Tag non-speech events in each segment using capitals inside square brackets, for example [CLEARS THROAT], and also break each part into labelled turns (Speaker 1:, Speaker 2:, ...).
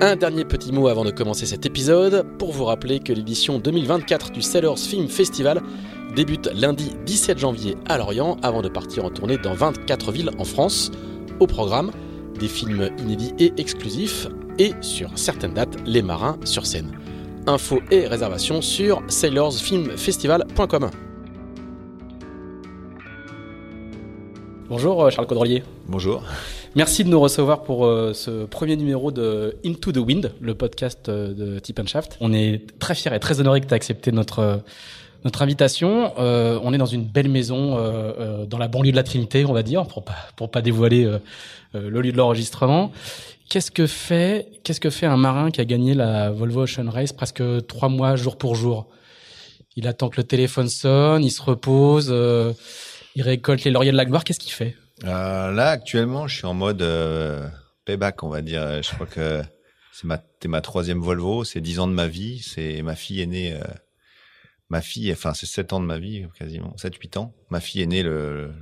Speaker 1: Un dernier petit mot avant de commencer cet épisode, pour vous rappeler que l'édition 2024 du Sailors Film Festival débute lundi 17 janvier à Lorient avant de partir en tournée dans 24 villes en France. Au programme, des films inédits et exclusifs et sur certaines dates, les marins sur scène. Infos et réservations sur sailorsfilmfestival.com. Bonjour Charles Caudrelier.
Speaker 2: Bonjour.
Speaker 1: Merci de nous recevoir pour euh, ce premier numéro de Into the Wind, le podcast euh, de Tip Shaft. On est très fiers et très honorés que tu aies accepté notre euh, notre invitation. on est dans une belle maison dans la banlieue de la Trinité, on va dire, pour pas pour pas dévoiler le lieu de l'enregistrement. Qu'est-ce que fait qu'est-ce que fait un marin qui a gagné la Volvo Ocean Race presque trois mois jour pour jour? Il attend que le téléphone sonne, il se repose, il récolte les lauriers de la gloire. Qu'est-ce qu'il fait?
Speaker 2: Euh, là, actuellement, je suis en mode euh, payback, on va dire. Je crois que c'est ma, ma troisième Volvo. C'est dix ans de ma vie. C'est ma fille est née. Euh, ma fille, enfin, c'est sept ans de ma vie, quasiment, sept, huit ans. Ma fille est née le,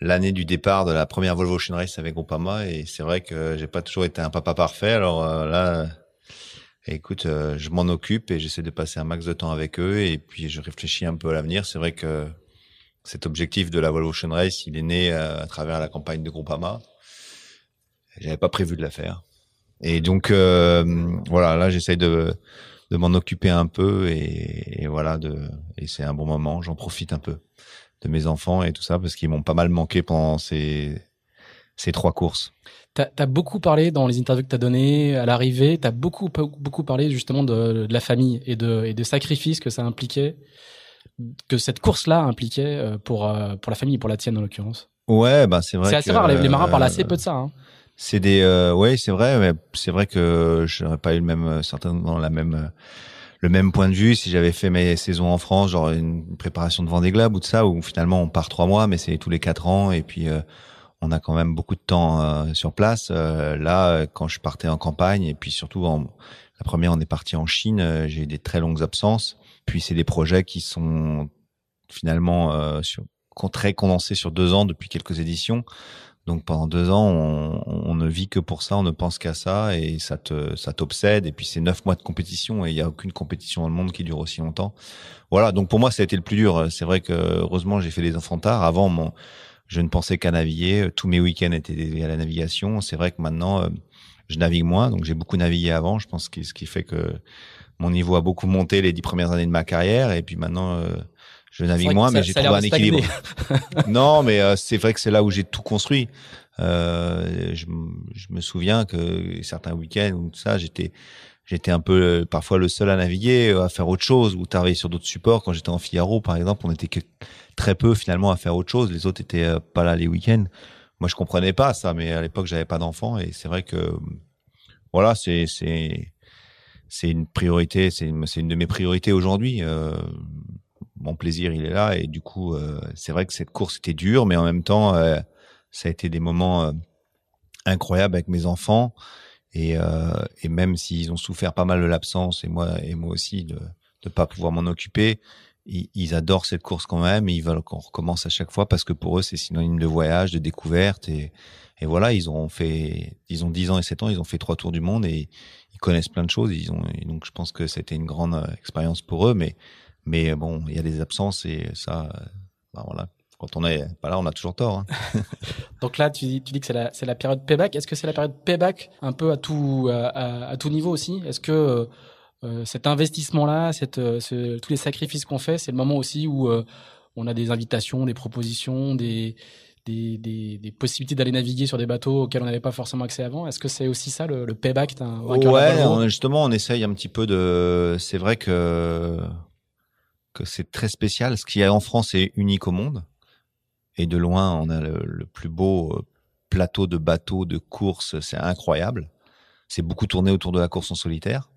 Speaker 2: l'année du départ de la première Volvo Ocean Race avec Groupama et c'est vrai que j'ai pas toujours été un papa parfait. Alors là, écoute, je m'en occupe et j'essaie de passer un max de temps avec eux et puis je réfléchis un peu à l'avenir. C'est vrai que cet objectif de la Evolution Race, il est né euh, à travers la campagne de Groupama. J'avais pas prévu de la faire. Et donc euh, voilà, là j'essaye de de m'en occuper un peu et, voilà de et c'est un bon moment. J'en profite un peu de mes enfants et tout ça parce qu'ils m'ont pas mal manqué pendant ces ces trois courses.
Speaker 1: Tu as, beaucoup parlé dans les interviews que tu as données à l'arrivée, tu as beaucoup, beaucoup parlé justement de, de, la famille et de, et de sacrifices que ça impliquait que cette course-là impliquait euh, pour, euh, pour la famille, pour la tienne en l'occurrence.
Speaker 2: Ouais, bah c'est vrai.
Speaker 1: C'est assez rare, les, marins parlent assez peu de ça. Hein.
Speaker 2: C'est des, euh, ouais, c'est vrai, mais c'est vrai que je n'aurais pas eu le même, certainement la même, le même point de vue si j'avais fait mes saisons en France, genre une préparation de Vendée Globe ou de ça, où finalement on part trois mois, mais c'est tous les quatre ans et puis on a quand même beaucoup de temps sur place. là, quand je partais en campagne et puis surtout en, la première, on est parti en Chine, j'ai eu des très longues absences. Puis c'est des projets qui sont finalement euh, très condensés sur deux ans depuis quelques éditions. Donc pendant deux ans, on, ne vit que pour ça, on ne pense qu'à ça et ça te ça t'obsède. Et puis c'est neuf mois de compétition et il y a aucune compétition dans le monde qui dure aussi longtemps. Voilà. Donc pour moi, ça a été le plus dur. C'est vrai que heureusement j'ai fait des enfants tard. Avant, je ne pensais qu'à naviguer. Tous mes week-ends étaient dédiés à la navigation. C'est vrai que maintenant, euh, je navigue moins. Donc j'ai beaucoup navigué avant. Je pense que ce qui fait que mon niveau a beaucoup monté les dix premières années de ma carrière et puis maintenant je navigue moins, mais j'ai trouvé un équilibre. [LAUGHS] [LAUGHS] non, mais euh, c'est vrai que c'est là où j'ai tout construit. Euh, je, je, me souviens que certains week-ends ou tout ça, j'étais j'étais un peu euh, parfois le seul à naviguer, à faire autre chose ou travailler sur d'autres supports. Quand j'étais en Figaro, par exemple, on était que très peu finalement à faire autre chose. Les autres étaient pas là les week-ends. Moi, je comprenais pas ça, mais à l'époque, j'avais pas d'enfants et c'est vrai que voilà, c'est c'est c'est une priorité, c'est une, de mes priorités aujourd'hui. Euh, mon plaisir, il est là et du coup, euh, c'est vrai que cette course était dure, mais en même temps, euh, ça a été des moments incroyables avec mes enfants et, même s'ils ont souffert pas mal de l'absence et moi et moi aussi de, de pas pouvoir m'en occuper, ils, adorent cette course quand même. Et ils veulent qu'on recommence à chaque fois parce que pour eux, c'est synonyme de voyage, de découverte. Et, et voilà, ils ont fait, ils ont 10 ans et 7 ans, ils ont fait trois tours du monde et ils connaissent plein de choses. Donc je pense que c'était une grande euh, expérience pour eux. Mais, mais bon, il y a des absences et ça, ben voilà. Quand on est pas là, on a toujours tort. Hein. [LAUGHS]
Speaker 1: donc là, tu dis, que c'est la, période payback. Est-ce que c'est la période payback un peu à tout, niveau aussi? Est-ce que euh, euh, cet investissement-là, euh, tous les sacrifices qu'on fait, c'est le moment aussi où euh, on a des invitations, des propositions, des, des, des, des possibilités d'aller naviguer sur des bateaux auxquels on n'avait pas forcément accès avant. Est-ce que c'est aussi ça le, le payback d'un
Speaker 2: Ouais, justement, on essaye un petit peu de. C'est vrai que que c'est très spécial. Ce qui est en France est unique au monde. Et de loin, on a le, le plus beau plateau de bateaux de course. C'est incroyable. C'est beaucoup tourné autour de la course en solitaire.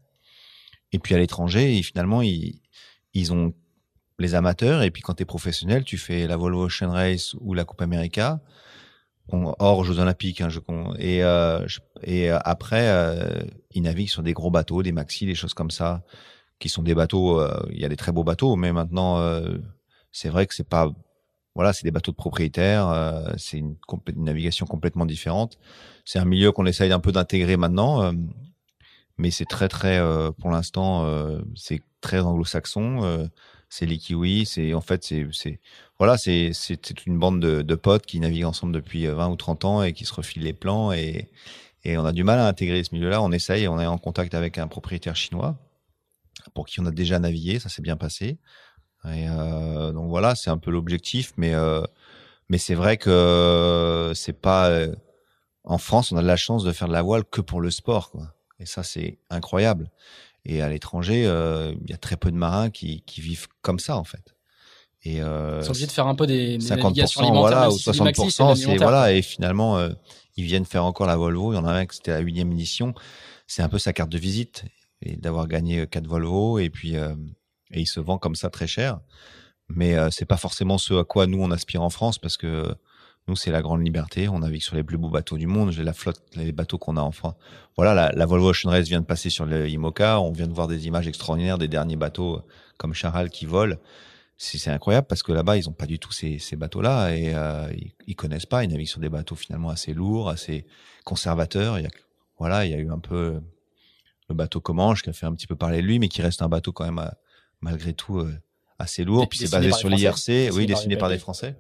Speaker 2: Et puis à l'étranger, et finalement, ils, ils ont les amateurs. Et puis quand tu es professionnel, tu fais la Volvo Ocean Race ou la Coupe America, hors Jeux Olympiques. Hein, et, euh, euh, après, euh, ils naviguent sur des gros bateaux, des maxi, des choses comme ça, qui sont des bateaux. Il y a des très beaux bateaux, mais maintenant, c'est vrai que c'est pas. Voilà, c'est des bateaux de propriétaires. c'est une, une, navigation complètement différente. C'est un milieu qu'on essaye un peu d'intégrer maintenant mais c'est très très pour l'instant c'est très anglo-saxon c'est les kiwis c'est en fait c'est voilà c'est c'est une bande de, potes qui naviguent ensemble depuis 20 ou 30 ans et qui se refilent les plans et et on a du mal à intégrer ce milieu-là. On essaye on est en contact avec un propriétaire chinois pour qui on a déjà navigué ça s'est bien passé. Et donc voilà c'est un peu l'objectif mais mais c'est vrai que c'est pas en France on a de la chance de faire de la voile que pour le sport quoi. Et ça, c'est incroyable. Et à l'étranger, euh, il y a très peu de marins qui, qui vivent comme ça, en fait.
Speaker 1: Et euh, ils sont obligés de faire un peu des, des
Speaker 2: 50% voilà, ou 60%, c'est voilà. Et finalement, euh, ils viennent faire encore la Volvo. Il y en a un qui c'était la huitième édition. C'est un peu sa carte de visite et d'avoir gagné quatre Volvo. Et puis, euh, et il se vend comme ça très cher. Mais euh, c'est pas forcément ce à quoi nous on aspire en France parce que nous, c'est la grande liberté. On navigue sur les plus beaux bateaux du monde. J'ai la flotte, les bateaux qu'on a en France. Voilà, la, la, Volvo Ocean Race vient de passer sur le IMOCA. On vient de voir des images extraordinaires des derniers bateaux euh, comme Charal qui volent. C'est incroyable parce que là-bas, ils ont pas du tout ces, ces bateaux-là et euh, ils, ils, connaissent pas. Ils naviguent sur des bateaux finalement assez lourds, assez conservateurs. Il y a, voilà, il y a eu un peu le bateau Comanche qui a fait un petit peu parler de lui, mais qui reste un bateau quand même euh, malgré tout euh, assez lourd. Puis c'est basé sur l'IRC, oui, dessiné par des Français.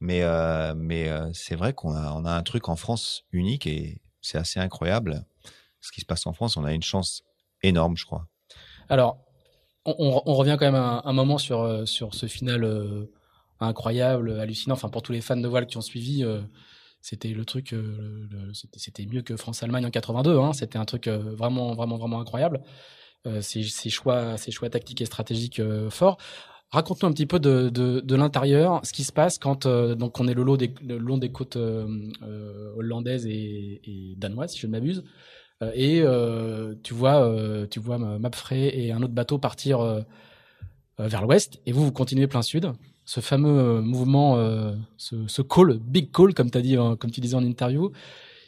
Speaker 2: Mais, euh, mais euh, c'est vrai qu'on a, on a un truc en France unique et c'est assez incroyable. Ce qui se passe en France, on a une chance énorme, je crois.
Speaker 1: Alors, on, revient quand même un, moment sur, euh, sur ce final incroyable, hallucinant. Enfin, pour tous les fans de voile qui ont suivi, c'était le truc, c'était mieux que France-Allemagne en 82. Hein. C'était un truc vraiment, vraiment, vraiment incroyable. ces, choix, ces choix tactiques et stratégiques forts. Raconte-nous un petit peu de, de, l'intérieur, ce qui se passe quand euh, donc on est le, long des, côtes euh, euh, hollandaises et, danoises, si je ne m'abuse, et tu vois, tu vois Mapfrey et un autre bateau partir vers l'ouest, et vous vous continuez plein sud. Ce fameux mouvement, ce, call, big call, comme, as dit, comme tu disais en interview,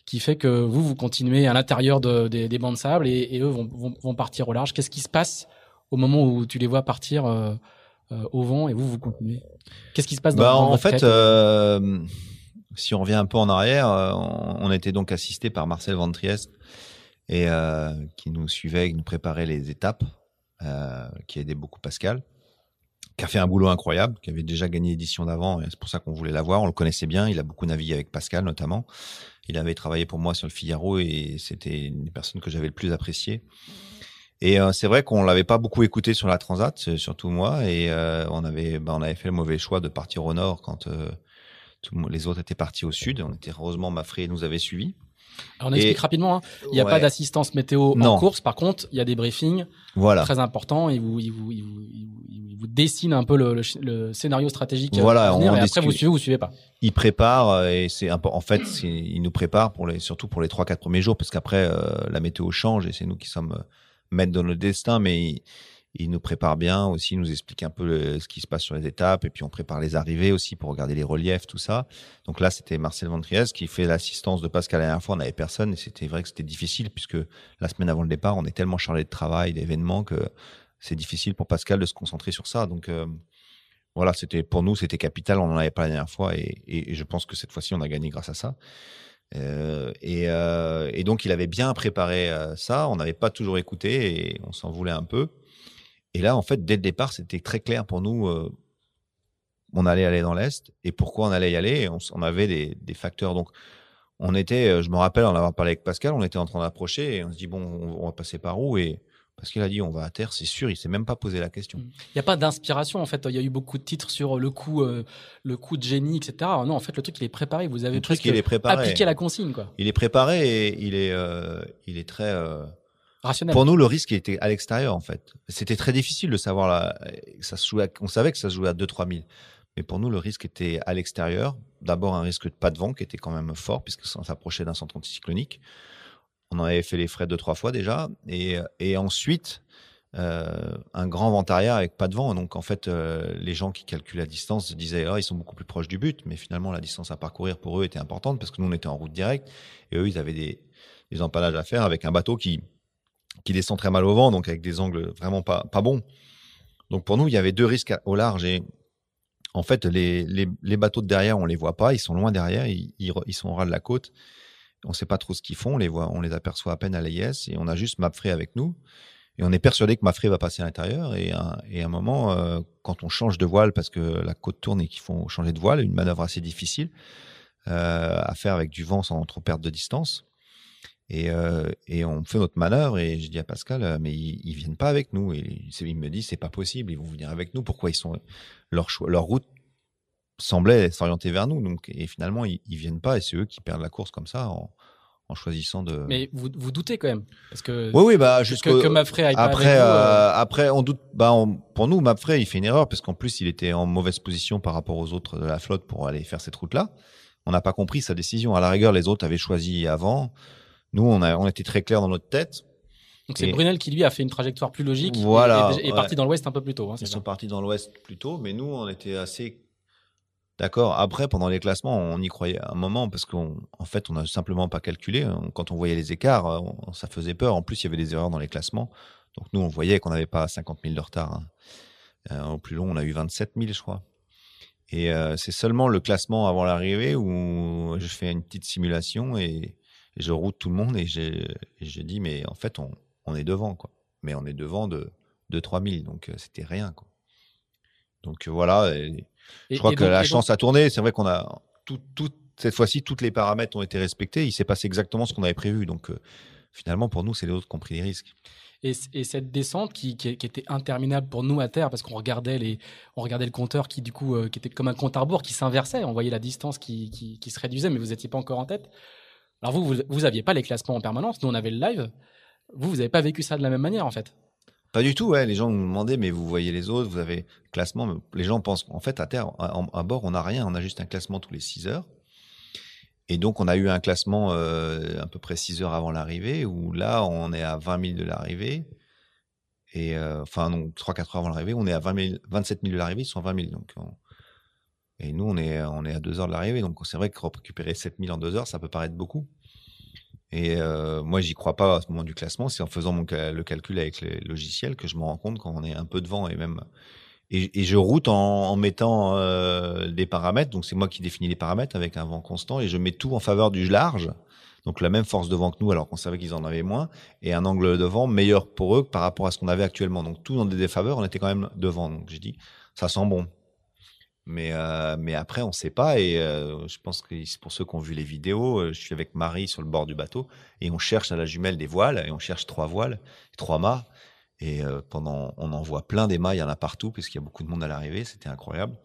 Speaker 1: qui fait que vous vous continuez à l'intérieur de, des, bancs de sable et, eux vont, vont, partir au large. Qu'est-ce qui se passe au moment où tu les vois partir au vent et vous, vous continuez Qu'est-ce qui se passe dans,
Speaker 2: bah,
Speaker 1: dans
Speaker 2: En fait, euh, si on revient un peu en arrière, euh, on, était donc assisté par Marcel Van Triest et euh, qui nous suivait, qui nous préparait les étapes, euh, qui aidait beaucoup Pascal, qui a fait un boulot incroyable, qui avait déjà gagné l'édition d'avant, et c'est pour ça qu'on voulait l'avoir. On le connaissait bien, il a beaucoup navigué avec Pascal notamment. Il avait travaillé pour moi sur le Figaro et c'était une des personnes que j'avais le plus apprécié. Et euh, c'est vrai qu'on l'avait pas beaucoup écouté sur la Transat, surtout moi, et euh, on avait, bah, on avait fait le mauvais choix de partir au nord quand euh, tout, les autres étaient partis au sud. On était heureusement Mafré nous avait suivis.
Speaker 1: Alors on explique rapidement. Hein. Il n'y a ouais. pas d'assistance météo non. en course. Par contre, il y a des briefings
Speaker 2: voilà.
Speaker 1: très importants. Ils vous, ils vous, ils vous, ils vous dessinent un peu le, le, le scénario stratégique.
Speaker 2: Voilà.
Speaker 1: À venir, et après, vous suivez ou vous suivez pas.
Speaker 2: Ils préparent et c'est en fait, ils nous préparent pour les, surtout pour les trois quatre premiers jours, parce qu'après euh, la météo change et c'est nous qui sommes mettre dans le destin, mais il, nous prépare bien aussi, il nous explique un peu ce qui se passe sur les étapes, et puis on prépare les arrivées aussi pour regarder les reliefs, tout ça. Donc là, c'était Marcel Ventriez qui fait l'assistance de Pascal la dernière fois, on n'avait personne, et c'était vrai que c'était difficile, puisque la semaine avant le départ, on est tellement chargé de travail, d'événements, que c'est difficile pour Pascal de se concentrer sur ça. Donc voilà, c'était pour nous, c'était capital. On n'en avait pas la dernière fois et, je pense que cette fois-ci, on a gagné grâce à ça. Euh, euh, et, donc, il avait bien préparé euh, ça. On n'avait pas toujours écouté et on s'en voulait un peu. Et là, en fait, dès le départ, c'était très clair pour nous. on allait aller dans l'est et pourquoi on allait y aller. on, avait des, facteurs. Donc, on était, je me rappelle en avoir parlé avec Pascal, on était en train d'approcher et on se dit bon, on, on va passer par où? Et parce qu'il a dit on va à terre, c'est sûr, il s'est même pas posé la question. Il
Speaker 1: n'y a pas d'inspiration en fait. Il y a eu beaucoup de titres sur le coup, euh, le coup de génie, etc. Non, en fait, le truc il est préparé. Vous avez presque est préparé. appliqué la consigne quoi.
Speaker 2: Il est préparé et il est, euh, il est très euh,
Speaker 1: rationnel.
Speaker 2: Pour nous, le risque était à l'extérieur en fait. C'était très difficile de savoir là. Ça se jouait on savait que ça se jouait à 2-3 000. Mais pour nous, le risque était à l'extérieur. D'abord, un risque de pas de vent qui était quand même fort puisque ça s'approchait d'un centre anticyclonique. On en avait fait les frais deux, trois fois déjà. Et, ensuite, euh, un grand vent arrière avec pas de vent. Donc en fait, euh, les gens qui calculent la distance disaient oh, ils sont beaucoup plus proches du but, mais finalement la distance à parcourir pour eux était importante parce que nous on était en route directe et eux ils avaient des, empalages à faire avec un bateau qui qui descend très mal au vent, donc avec des angles vraiment pas pas bons. Donc pour nous il y avait deux risques au large et en fait les, les, bateaux de derrière on les voit pas, ils sont loin derrière, ils, ils, sont au ras de la côte. On sait pas trop ce qu'ils font, on les voit, on les aperçoit à peine à l'AIS et on a juste Mapfrey avec nous. Et on est persuadé que Mafré va passer à l'intérieur. Et, à un moment, euh, quand on change de voile, parce que la côte tourne et qu'il faut changer de voile, une manœuvre assez difficile euh, à faire avec du vent sans trop perdre de distance. Et, euh, et on fait notre manœuvre et je dis à Pascal, mais ils, ils viennent pas avec nous. Et il me dit, c'est pas possible, ils vont venir avec nous. Pourquoi ils sont leur choix, leur route semblait s'orienter vers nous. Donc, et finalement, ils, ils viennent pas et c'est eux qui perdent la course comme ça en choisissant de.
Speaker 1: Mais vous, vous doutez quand même parce que.
Speaker 2: Oui oui bah
Speaker 1: jusque que, Mapfrey aille
Speaker 2: après
Speaker 1: pas avec
Speaker 2: euh, après on doute bah pour nous Mapfrey il fait une erreur parce qu'en plus il était en mauvaise position par rapport aux autres de la flotte pour aller faire cette route là. On n'a pas compris sa décision. À la rigueur les autres avaient choisi avant. Nous on a on était très clair dans notre tête.
Speaker 1: Donc c'est Brunel qui lui a fait une trajectoire plus logique
Speaker 2: voilà,
Speaker 1: et, est parti dans l'ouest un peu plus tôt. Hein,
Speaker 2: Ils sont partis dans l'ouest plus tôt, mais nous on était assez D'accord. Après, pendant les classements, on y croyait un moment parce qu'en en fait, on n'a simplement pas calculé. Quand on voyait les écarts, ça faisait peur. En plus, il y avait des erreurs dans les classements. Donc nous, on voyait qu'on n'avait pas 50 000 de retard. Hein. Euh, au plus long, on a eu 27 000, je crois. Et euh, c'est seulement le classement avant l'arrivée où je fais une petite simulation et, je route tout le monde et j'ai dit, mais en fait, on, on, est devant. Mais on est devant de, de 3 000, donc euh, c'était rien. Donc voilà. Je crois que la chance a tourné. C'est vrai qu'on a tout, cette fois-ci, tous les paramètres ont été respectés. Il s'est passé exactement ce qu'on avait prévu. Donc, euh, finalement, pour nous, c'est les autres qui ont pris les risques.
Speaker 1: Et, cette descente qui, qui, était interminable pour nous à terre, parce qu'on regardait, les, on regardait le compteur qui, du coup, euh, qui était comme un compte à rebours qui s'inversait. On voyait la distance qui, qui, se réduisait, mais vous n'étiez pas encore en tête. Alors, vous, vous n'aviez pas les classements en permanence. Nous, on avait le live. Vous, vous n'avez pas vécu ça de la même manière, en fait.
Speaker 2: Pas du tout, ouais. Les gens nous demandaient, mais vous voyez les autres, vous avez classement. Les gens pensent, en fait, à terre, à, bord, on n'a rien. On a juste un classement tous les 6 heures. Et donc, on a eu un classement euh, à peu près 6 heures avant l'arrivée, où là, on est à 20 000 de l'arrivée. Et euh, enfin, donc 3-4 heures avant l'arrivée, on est à 20 27 000 de l'arrivée, ils sont à 20 000. Donc, Et nous, on est, on est à 2 heures de l'arrivée. Donc, c'est vrai que récupérer 7 000 en 2 heures, ça peut paraître beaucoup. Et euh, moi, j'y crois pas à ce moment du classement. C'est en faisant mon, le calcul avec les logiciels que je me rends compte quand on est un peu devant et même. Et, et je route en, en mettant euh, des paramètres. Donc c'est moi qui définis les paramètres avec un vent constant et je mets tout en faveur du large. Donc la même force de vent que nous, alors qu'on savait qu'ils en avaient moins, et un angle de vent meilleur pour eux par rapport à ce qu'on avait actuellement. Donc tout dans des défaveurs, on était quand même devant. Donc j'ai dit, ça sent bon. Mais, euh, mais après, on ne sait pas. Et euh, je pense que pour ceux qui ont vu les vidéos, euh, je suis avec Marie sur le bord du bateau et on cherche à la jumelle des voiles et on cherche trois voiles, trois mâts. Et pendant, on en voit plein des mâts, il y en a partout puisqu'il y a beaucoup de monde à l'arrivée. C'était incroyable.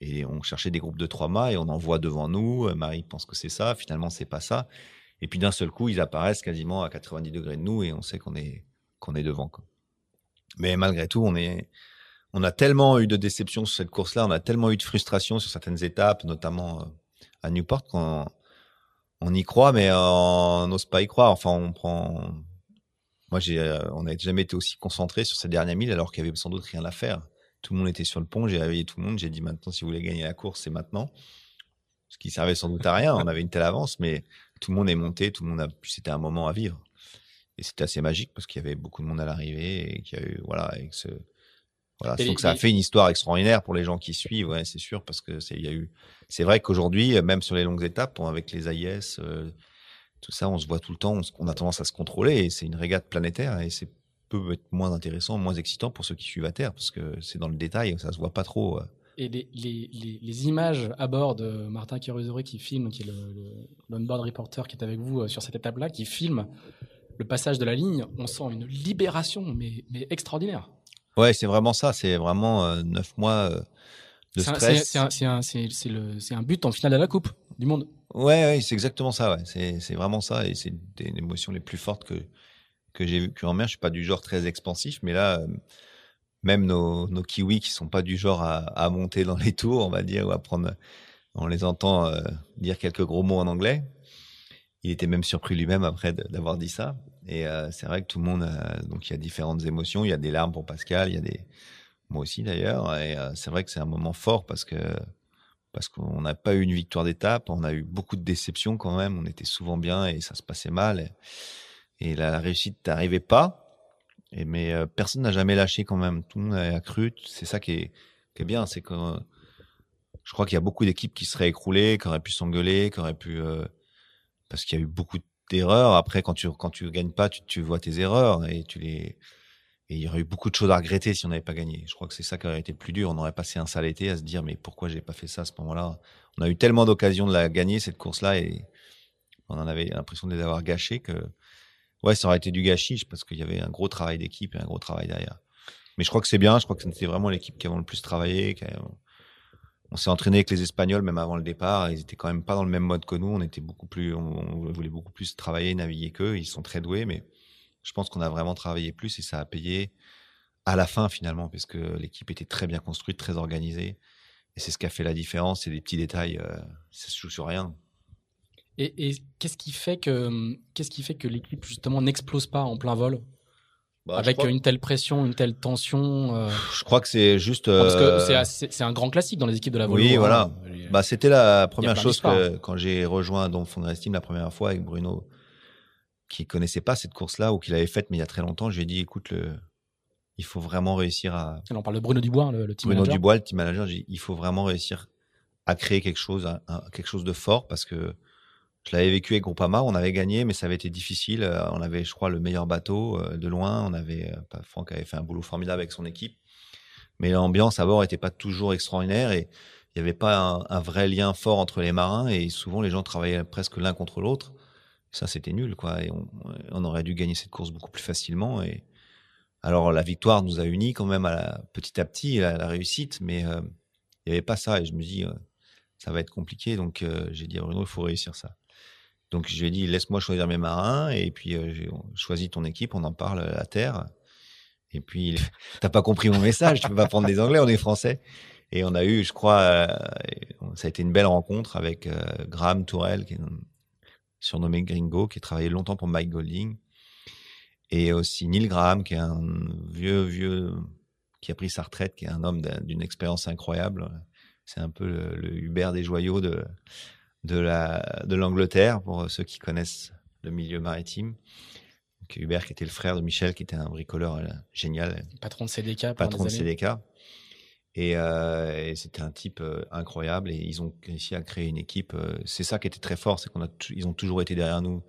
Speaker 2: Et on cherchait des groupes de trois mâts et on en voit devant nous. Marie pense que c'est ça. Finalement, c'est pas ça. Et puis d'un seul coup, ils apparaissent quasiment à 90 degrés de nous et on sait qu'on est, qu'on est devant. Mais malgré tout, on est, on a tellement eu de déceptions sur cette course-là, on a tellement eu de frustration sur certaines étapes, notamment euh, à Newport, qu'on on y croit, mais on n'ose pas y croire. Enfin, on prend. Moi, j'ai, euh, on n'a jamais été aussi concentré sur ces dernières milles, alors qu'il y avait sans doute rien à faire. Tout le monde était sur le pont. J'ai réveillé tout le monde. J'ai dit maintenant, si vous voulez gagner la course, c'est maintenant. Ce qui servait sans doute à rien. On avait une telle avance, mais tout le monde est monté. Tout le monde a. C'était un moment à vivre. et c'était assez magique parce qu'il y avait beaucoup de monde à l'arrivée et qu'il y a eu voilà avec ce voilà, donc ça a fait une histoire extraordinaire pour les gens qui suivent, ouais, c'est sûr, parce que c'est, y a eu, c'est vrai qu'aujourd'hui, même sur les longues étapes, avec les AIS, euh, tout ça, on se voit tout le temps, on, a tendance à se contrôler, et c'est une régate planétaire, et c'est peut être moins intéressant, moins excitant pour ceux qui suivent à terre, parce que c'est dans le détail, ça se voit pas trop. Euh.
Speaker 1: Et les, les, les, images à bord de Martin Kirusori qui filme, qui est le, board reporter qui est avec vous euh, sur cette étape-là, qui filme le passage de la ligne, on sent une libération, mais, mais extraordinaire.
Speaker 2: Ouais, c'est vraiment ça. C'est vraiment euh, neuf mois euh, de stress.
Speaker 1: C'est un, but en finale à la Coupe du Monde.
Speaker 2: Ouais, ouais c'est exactement ça. Ouais. C'est vraiment ça. Et c'est des émotions les plus fortes que, que j'ai vécues en mer. Je suis pas du genre très expansif, mais là, euh, même nos, nos kiwis qui sont pas du genre à, à, monter dans les tours, on va dire, ou à prendre. On les entend dire quelques gros mots en anglais. Il était même surpris lui-même après d'avoir dit ça. Et euh, c'est vrai que tout le monde, donc il y a différentes émotions. Il y a des larmes pour Pascal, il y a des, moi aussi d'ailleurs. Et euh, c'est vrai que c'est un moment fort parce que parce qu'on n'a pas eu une victoire d'étape, on a eu beaucoup de déceptions quand même. On était souvent bien et ça se passait mal. Et, la, réussite n'arrivait pas. Et mais euh, personne n'a jamais lâché quand même. Tout le monde a cru. C'est ça qui est, qui est bien, c'est que je crois qu'il y a beaucoup d'équipes qui seraient écroulées, qui auraient pu s'engueuler, qui auraient pu parce qu'il y a eu beaucoup de erreurs. Après, quand tu quand tu gagnes pas, tu, vois tes erreurs et tu les il y aurait eu beaucoup de choses à regretter si on n'avait pas gagné. Je crois que c'est ça qui aurait été le plus dur. On aurait passé un sale été à se dire mais pourquoi j'ai pas fait ça à ce moment-là? On a eu tellement d'occasions de la gagner cette course-là et on en avait l'impression de les avoir que ouais, ça aurait été du gâchis parce qu'il y avait un gros travail d'équipe et un gros travail derrière. Mais je crois que c'est bien. Je crois que c'était vraiment l'équipe qui avait le plus travaillé. On s'est entraîné avec les Espagnols même avant le départ. Ils étaient quand même pas dans le même mode que nous. On était beaucoup plus, on, voulait beaucoup plus travailler, naviguer qu'eux. Ils sont très doués, mais je pense qu'on a vraiment travaillé plus et ça a payé à la fin finalement, parce que l'équipe était très bien construite, très organisée. Et c'est ce qui a fait la différence. C'est des petits détails, euh, ça se joue sur rien.
Speaker 1: Et, qu'est-ce qui fait que, qu'est-ce qui fait que l'équipe justement n'explose pas en plein vol? Bah, avec une telle pression, une telle tension. Euh,
Speaker 2: je crois que c'est juste.
Speaker 1: Parce que euh, c'est un grand classique dans les équipes de la Volvo.
Speaker 2: Oui, voilà. Hein. Bah, c'était la première chose que quand j'ai rejoint donc Estime la première fois avec Bruno, qui connaissait pas cette course-là ou qui l'avait faite mais il y a très longtemps, j'ai dit écoute le, il faut vraiment réussir à.
Speaker 1: on parle de Bruno Dubois, hein, le, team
Speaker 2: Bruno
Speaker 1: manager.
Speaker 2: Dubois, le team manager. Il faut vraiment réussir à créer quelque chose, quelque chose de fort parce que je l'avais vécu avec Groupama, on avait gagné, mais ça avait été difficile. Euh, on avait, je crois, le meilleur bateau euh, de loin. On avait, euh, Franck avait fait un boulot formidable avec son équipe, mais l'ambiance à bord n'était pas toujours extraordinaire et il n'y avait pas un, vrai lien fort entre les marins et souvent les gens travaillaient presque l'un contre l'autre. Ça, c'était nul, quoi. Et on, aurait dû gagner cette course beaucoup plus facilement. Et alors, la victoire nous a unis quand même petit à petit, à la réussite, mais il n'y avait pas ça. Et je me dis, ça va être compliqué. Donc, j'ai dit à Bruno, il faut réussir ça. Donc je lui ai dit laisse-moi choisir mes marins et puis euh, j'ai ton équipe, on en parle à terre. Et puis [LAUGHS] t'as pas compris mon message, tu peux pas prendre des anglais, on est français. Et on a eu, je crois, euh, ça a été une belle rencontre avec euh, Graham Tourelle, qui est surnommé Gringo, qui a travaillé longtemps pour Mike Golding, et aussi Neil Graham, qui est un vieux vieux qui a pris sa retraite, qui est un homme d'une expérience incroyable. C'est un peu le Hubert des joyaux de de la de l'Angleterre pour ceux qui connaissent le milieu maritime. Donc, Hubert qui était le frère de Michel qui était un bricoleur euh, génial.
Speaker 1: Patron de CDK.
Speaker 2: Patron de CDK. Et, euh, et c'était un type euh, incroyable et ils ont réussi à créer une équipe. Euh, c'est ça qui était très fort, c'est qu'on a ils ont toujours été derrière nous.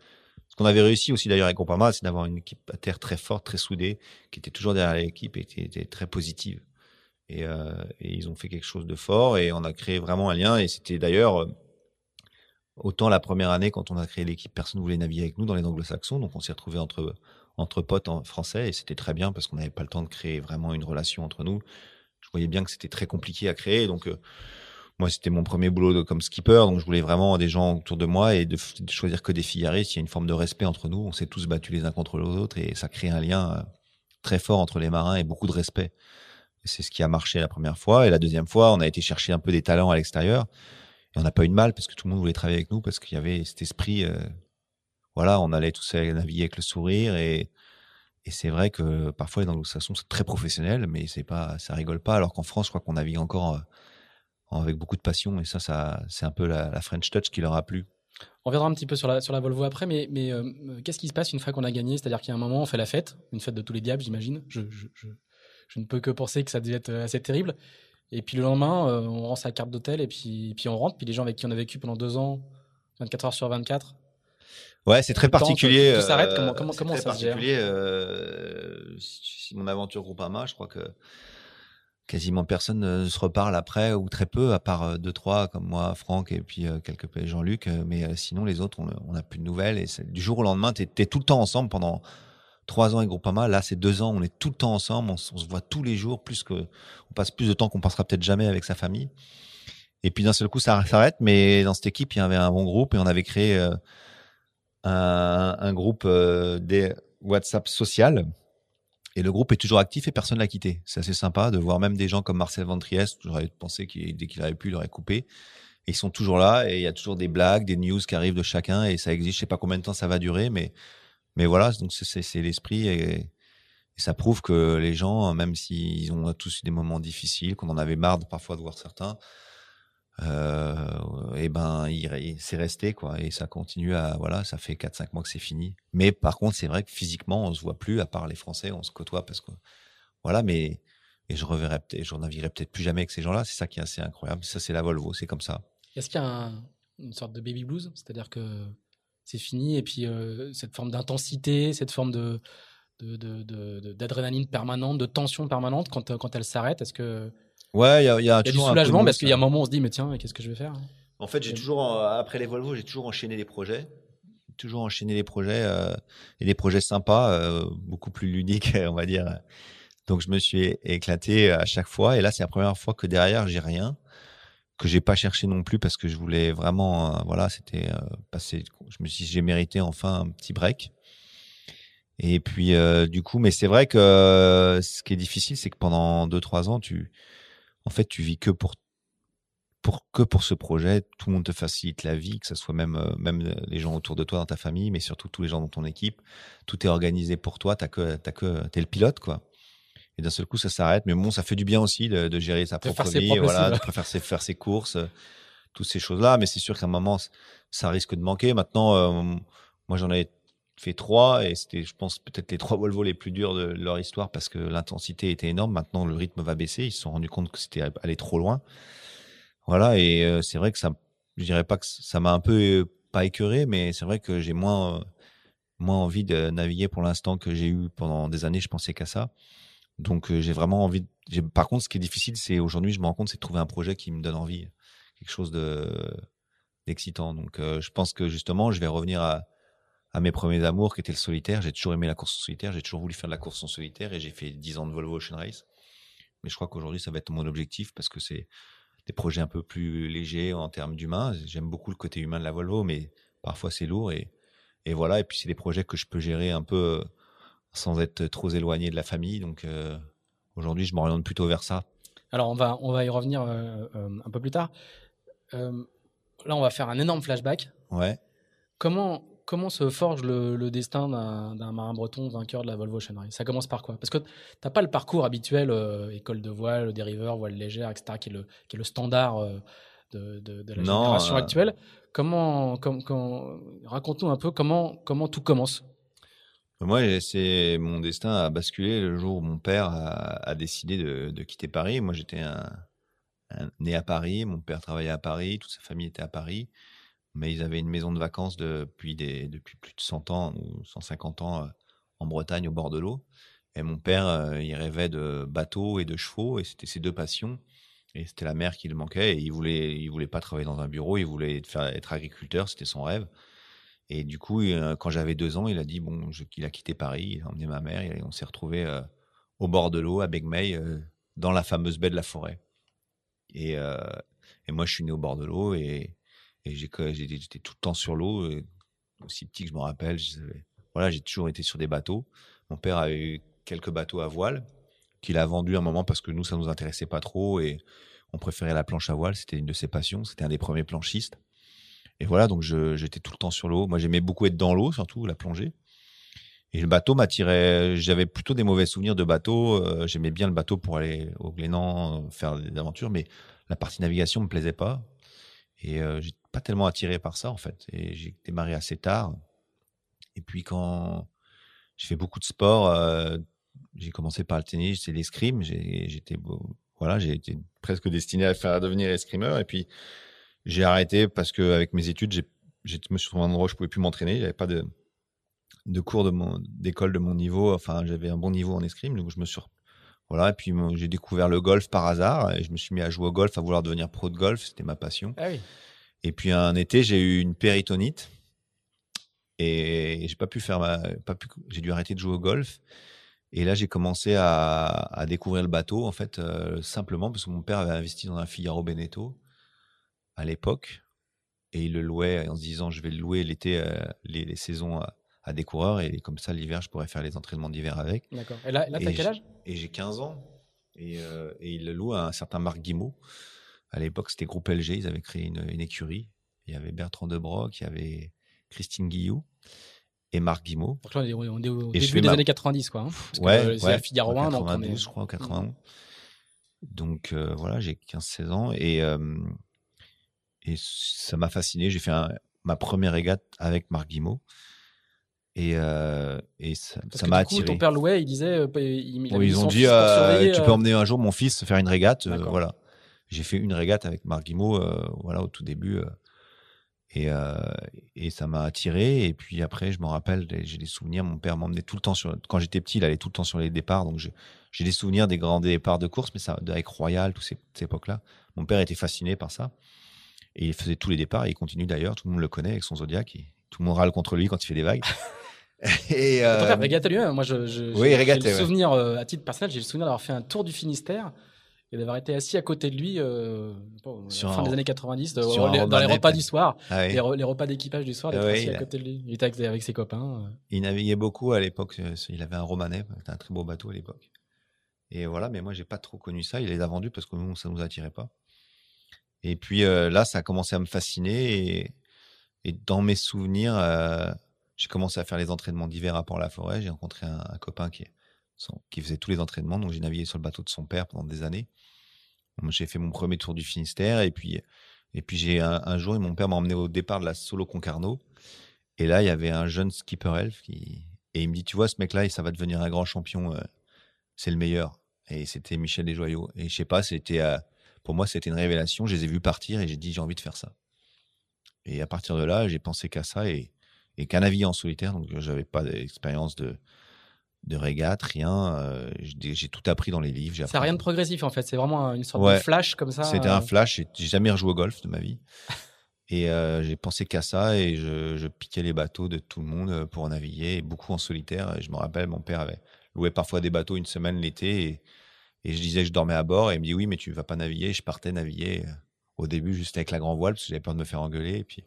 Speaker 2: Ce qu'on avait réussi aussi d'ailleurs avec Groupama, c'est d'avoir une équipe à terre très forte, très soudée, qui était toujours derrière l'équipe et qui était très positive. Et, euh, et, ils ont fait quelque chose de fort et on a créé vraiment un lien. Et c'était d'ailleurs Autant la première année, quand on a créé l'équipe, personne ne voulait naviguer avec nous dans les anglo-saxons. Donc on s'est retrouvé entre, entre potes en français et c'était très bien parce qu'on n'avait pas le temps de créer vraiment une relation entre nous. Je voyais bien que c'était très compliqué à créer. Donc euh, moi, c'était mon premier boulot comme skipper. Donc je voulais vraiment des gens autour de moi et de, choisir que des fillaristes. Il y a une forme de respect entre nous. On s'est tous battus les uns contre les autres et ça crée un lien euh, très fort entre les marins et beaucoup de respect. C'est ce qui a marché la première fois. Et la deuxième fois, on a été chercher un peu des talents à l'extérieur. Et on n'a pas eu de mal parce que tout le monde voulait travailler avec nous parce qu'il y avait cet esprit. Euh, voilà, on allait tous naviguer avec le sourire et, c'est vrai que parfois les anglo-saxons c'est très professionnel, mais c'est pas, ça rigole pas. Alors qu'en France, je crois qu'on navigue encore euh, avec beaucoup de passion et ça, ça c'est un peu la, French touch qui leur a plu.
Speaker 1: On reviendra un petit peu sur la, Volvo après, mais, mais qu'est-ce qui se passe une fois qu'on a gagné? C'est-à-dire qu'il y a un moment, on fait la fête, une fête de tous les diables, j'imagine. Je, je, ne peux que penser que ça devait être assez terrible. Et puis le lendemain, on rend sa carte d'hôtel et puis, puis on rentre. Puis les gens avec qui on a vécu pendant deux ans, 24 heures sur 24,
Speaker 2: Ouais, c'est très particulier.
Speaker 1: Tout, s'arrête. Comment, comment, comment ça
Speaker 2: se gère euh, si, mon aventure Groupama, je crois que quasiment personne ne se reparle après ou très peu, à part euh, deux trois comme moi, Franck et puis euh, quelques Jean-Luc. Mais sinon, les autres, on n'a plus de nouvelles. Et du jour au lendemain, tu es, tout le temps ensemble pendant trois ans avec Groupama. Là, c'est deux ans, on est tout le temps ensemble. On, se voit tous les jours, plus que on passe plus de temps qu'on passera peut-être jamais avec sa famille. Et puis d'un seul coup, ça s'arrête. Mais dans cette équipe, il y avait un bon groupe et on avait créé un, un groupe euh, des WhatsApp social. Et le groupe est toujours actif et personne l'a quitté. C'est assez sympa de voir même des gens comme Marcel Ventriès. J'aurais pensé qu'il dès qu'il avait pu, il aurait coupé. Et ils sont toujours là et il y a toujours des blagues, des news qui arrivent de chacun et ça existe. Je sais pas combien de temps ça va durer, mais mais voilà. Donc c'est l'esprit et, et, ça prouve que les gens, même s'ils ont tous eu des moments difficiles, qu'on en avait marre parfois de voir certains, euh, et ben c'est resté quoi. Et ça continue à voilà ça fait 4 5 mois que c'est fini. Mais par contre c'est vrai que physiquement on se voit plus à part les français on se côtoie parce que voilà mais et je reverrai peut-être je naviguerai peut-être plus jamais avec ces gens-là. C'est ça qui est assez incroyable. Ça c'est la Volvo c'est comme ça.
Speaker 1: Est-ce qu'il y a une sorte de baby blues? C'est-à-dire que c'est fini et puis euh, cette forme d'intensité cette forme de d'adrénaline de, de, permanente de tension permanente quand, quand elle s'arrête est-ce que
Speaker 2: Ouais, il y a, y a,
Speaker 1: du soulagement? Parce qu'il y a un moment où on se dit, mais tiens, qu'est-ce que je vais faire
Speaker 2: En fait, j'ai toujours, après les Volvo, j'ai toujours enchaîné des projets. Toujours enchaîné des projets euh, et des projets sympas, euh, beaucoup plus ludiques, [LAUGHS] on va dire. Donc, je me suis éclaté à chaque fois. Et là, c'est la première fois que derrière, j'ai rien, que j'ai pas cherché non plus parce que je voulais vraiment, euh, voilà, c'était euh, passer. Je me suis j'ai mérité enfin un petit break. Et puis, du coup, mais c'est vrai que ce qui est difficile, c'est que pendant deux, trois ans, tu, en fait, tu vis que pour pour que pour ce projet, tout le monde te facilite la vie, que ce soit même euh, même les gens autour de toi dans ta famille, mais surtout tous les gens dans ton équipe. Tout est organisé pour toi. T'as que t'as que t'es le pilote quoi. Et d'un seul coup, ça s'arrête. Mais bon, ça fait du bien aussi de, de gérer sa propre vie, voilà, de faire ses, faire ses courses, euh, toutes ces choses-là. Mais c'est sûr qu'à un moment, ça risque de manquer. Maintenant, euh, moi, j'en ai fait trois et c'était, je pense, peut-être les trois Volvo les plus durs de leur histoire parce que l'intensité était énorme. Maintenant, le rythme va baisser. Ils se sont rendus compte que c'était allé trop loin. Voilà. Et euh, c'est vrai que ça, je dirais pas que ça m'a un peu pas écœuré, mais c'est vrai que j'ai moins, moins envie de naviguer pour l'instant que j'ai eu pendant des années. Je pensais qu'à ça. Donc, j'ai vraiment envie. Par contre, ce qui est difficile, c'est aujourd'hui, je me rends compte, c'est de trouver un projet qui me donne envie, quelque chose de d'excitant. Donc, je pense que justement, je vais revenir à mes premiers amours qui étaient le solitaire. J'ai toujours aimé la course en solitaire. J'ai toujours voulu faire de la course en solitaire et j'ai fait 10 ans de Volvo Ocean Race. Mais je crois qu'aujourd'hui, ça va être mon objectif parce que c'est des projets un peu plus légers en termes d'humain. J'aime beaucoup le côté humain de la Volvo, mais parfois c'est lourd et, et voilà. Et puis c'est des projets que je peux gérer un peu euh, sans être trop éloigné de la famille. Donc euh, aujourd'hui, je m'oriente plutôt vers ça.
Speaker 1: Alors on va, on va y revenir euh, un peu plus tard. là, on va faire un énorme flashback.
Speaker 2: Ouais.
Speaker 1: Comment comment se forge le, destin d'un marin breton vainqueur de la Volvo Ocean Race Ça commence par quoi? Parce que tu n'as pas le parcours habituel, euh, école de voile, dériveur, voile légère, etc., qui est le, qui est le standard euh, de, la génération euh, actuelle. Comment, raconte-nous un peu comment, comment tout commence
Speaker 2: moi, c'est mon destin a basculé le jour où mon père a, décidé de, quitter Paris. Moi, j'étais né à Paris, mon père travaillait à Paris, toute sa famille était à Paris mais ils avaient une maison de vacances depuis, plus de 100 ans ou 150 ans euh, en Bretagne au bord de l'eau. Et mon père, euh, il rêvait de bateaux et de chevaux, et c'était ses deux passions. Et c'était la mer qui le manquait, et il voulait, il voulait pas travailler dans un bureau, il voulait être agriculteur, c'était son rêve. Et du coup, euh, quand j'avais deux ans, il a dit bon, je, il a quitté Paris, il a emmené ma mère, et on s'est retrouvé au bord de l'eau à Begmey, dans la fameuse baie de la Forêt. Et, moi, je suis né au bord de l'eau, et, j'étais tout le temps sur l'eau, aussi petit que je me rappelle. voilà, j'ai toujours été sur des bateaux. Mon père a eu quelques bateaux à voile qu'il a vendu un moment parce que nous, ça nous intéressait pas trop et on préférait la planche à voile. C'était une de ses passions. C'était un des premiers planchistes. Et voilà, donc j'étais tout le temps sur l'eau. Moi, j'aimais beaucoup être dans l'eau, surtout la plongée. Et le bateau m'attirait. J'avais plutôt des mauvais souvenirs de bateau. Euh, j'aimais bien le bateau pour aller au Glénan, faire des aventures, mais la partie navigation me plaisait pas. Et euh, pas tellement attiré par ça en fait. Et j'ai démarré assez tard. Et puis quand j'ai fait beaucoup de sport, euh, j'ai commencé par le tennis, c'est l'escrime. J'étais voilà, j'ai été presque destiné à faire à devenir escrimeur. Et puis j'ai arrêté parce que avec mes études, j'ai je me suis trouvé un endroit où je pouvais plus m'entraîner. Il n'y avait pas de, de cours de mon d'école de mon niveau. Enfin, j'avais un bon niveau en escrime, donc je me suis voilà. Et puis j'ai découvert le golf par hasard et je me suis mis à jouer au golf, à vouloir devenir pro de golf. C'était ma passion.
Speaker 1: Ah oui.
Speaker 2: Et puis un été, j'ai eu une péritonite et j'ai pas pu faire ma, pas pu, j'ai dû arrêter de jouer au golf. Et là, j'ai commencé à, à, découvrir le bateau, en fait, euh, simplement parce que mon père avait investi dans un Figaro Beneteau à l'époque et il le louait en se disant je vais le louer l'été, euh, les, les, saisons à, à, des coureurs et comme ça l'hiver je pourrais faire les entraînements d'hiver avec.
Speaker 1: D'accord. Et là, là t'as quel âge?
Speaker 2: Et j'ai 15 ans et, euh, et, il le loue à un certain Marc Guimau. À l'époque, c'était Groupe LG, ils avaient créé une, une, écurie. Il y avait Bertrand Debroc, il y avait Christine Guillou et Marc Guimau.
Speaker 1: Donc là, on est, on est au et début des années 90, quoi. Hein,
Speaker 2: parce ouais,
Speaker 1: que, ouais. Figaro 1,
Speaker 2: 92, donc je crois, 91. Mmh. Donc euh, voilà, j'ai 15-16 ans et, euh, et ça m'a fasciné. J'ai fait un, ma première régate avec Marc Guimau. Et, euh, et ça m'a attiré.
Speaker 1: Ton père louait, il disait, il, il
Speaker 2: oui, ils ont dit, euh, tu peux emmener un jour mon fils faire une régate, euh, voilà. J'ai fait une régate avec Marc Guimau, voilà, au tout début, et, et ça m'a attiré. Et puis après, je me rappelle, j'ai des souvenirs. Mon père m'emmenait tout le temps sur. Quand j'étais petit, il allait tout le temps sur les départs, donc j'ai des souvenirs des grands départs de course, mais ça, avec Royal, toutes ces, cette époques-là. Mon père était fasciné par ça. Et il faisait tous les départs, et il continue d'ailleurs, tout le monde le connaît avec son Zodiac, tout le monde râle contre lui quand il fait des vagues. [LAUGHS]
Speaker 1: et euh... lui-même, moi je, je
Speaker 2: oui,
Speaker 1: j'ai le souvenir, euh, à titre personnel, j'ai le souvenir d'avoir fait un tour du Finistère et d'avoir été assis à côté de lui euh, bon, la fin un... des années 90, de, les, dans les repas du soir, ah oui. les, les, repas d'équipage du soir, d'être ah oui, assis à côté de lui. Il était avec, avec ses copains. Euh.
Speaker 2: Il naviguait beaucoup à l'époque, euh, il avait un romanet, c'était un très beau bateau à l'époque. Et voilà, mais moi j'ai pas trop connu ça, il les a vendus parce que nous, ça nous attirait pas. Et puis euh, là, ça a commencé à me fasciner. Et, dans mes souvenirs, euh, j'ai commencé à faire les entraînements d'hiver à Port-la-Forêt. J'ai rencontré un, copain qui, faisait tous les entraînements. Donc j'ai navigué sur le bateau de son père pendant des années. J'ai fait mon premier tour du Finistère. Et puis, et puis j'ai un, un, jour, mon père m'a emmené au départ de la Solo Concarneau. Et là, il y avait un jeune skipper elf qui, et il me dit, tu vois, ce mec-là, ça va devenir un grand champion. Euh, c'est le meilleur. Et c'était Michel Desjoyaux. Et je sais pas, c'était pour moi, c'était une révélation. Je les ai vus partir et j'ai dit, j'ai envie de faire ça. Et à partir de là, j'ai pensé qu'à ça et, et qu'à naviguer en solitaire. Donc, j'avais pas d'expérience de, de régate, rien. Euh, j'ai tout appris dans les livres.
Speaker 1: C'est rien de progressif, en fait. C'est vraiment une sorte ouais, de flash comme ça.
Speaker 2: C'était euh... un flash. J'ai jamais rejoué au golf de ma vie. [LAUGHS] et euh, j'ai pensé qu'à ça et je, je, piquais les bateaux de tout le monde pour naviguer, et beaucoup en solitaire. Et je me rappelle, mon père avait loué parfois des bateaux une semaine l'été et et je disais que je dormais à bord et il me dit oui, mais tu vas pas naviguer. Je partais naviguer euh, au début juste avec la grand voile parce que j'avais peur de me faire engueuler. Et puis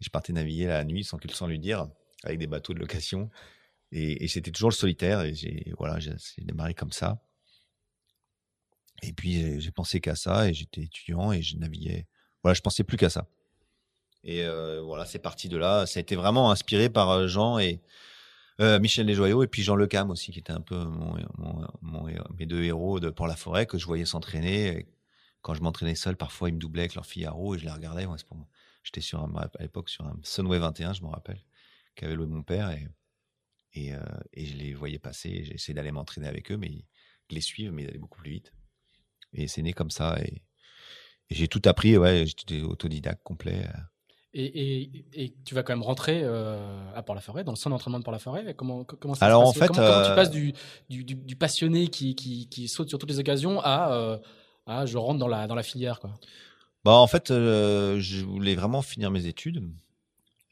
Speaker 2: je partais naviguer la nuit sans, sans lui dire avec des bateaux de location. Et, c'était toujours le solitaire. Et voilà, j'ai démarré comme ça. Et puis j'ai pensé qu'à ça et j'étais étudiant et je naviguais. Voilà, je pensais plus qu'à ça. Et euh, voilà, c'est parti de là. Ça a été vraiment inspiré par euh, Jean et euh, Michel Desjoyaux et puis Jean Lecam aussi, qui était un peu mes deux héros de Pour la forêt que je voyais s'entraîner. Quand je m'entraînais seul, parfois ils me doublaient avec leur Figaro et je les regardais. Moi, pour. J'étais sur à l'époque sur un Sunway 21, je me rappelle, qu'avait loué mon père et, et, euh, je les voyais passer. Essayé d'aller m'entraîner avec eux, mais de les suivre, mais ils allaient beaucoup plus vite. Et c'est né comme ça et, et j'ai tout appris. Ouais, j'étais autodidacte complet. Euh.
Speaker 1: Et, et, et, tu vas quand même rentrer euh, à Port-la-Forêt, dans le centre d'entraînement de Port-la-Forêt. Comment, comment ça
Speaker 2: Alors,
Speaker 1: se
Speaker 2: passe en fait,
Speaker 1: comment, euh... comment, tu passes du, du, du, du passionné qui, qui, qui, saute sur toutes les occasions à, euh, à je rentre dans la, dans la filière quoi?
Speaker 2: Bah, en fait, euh, je voulais vraiment finir mes études.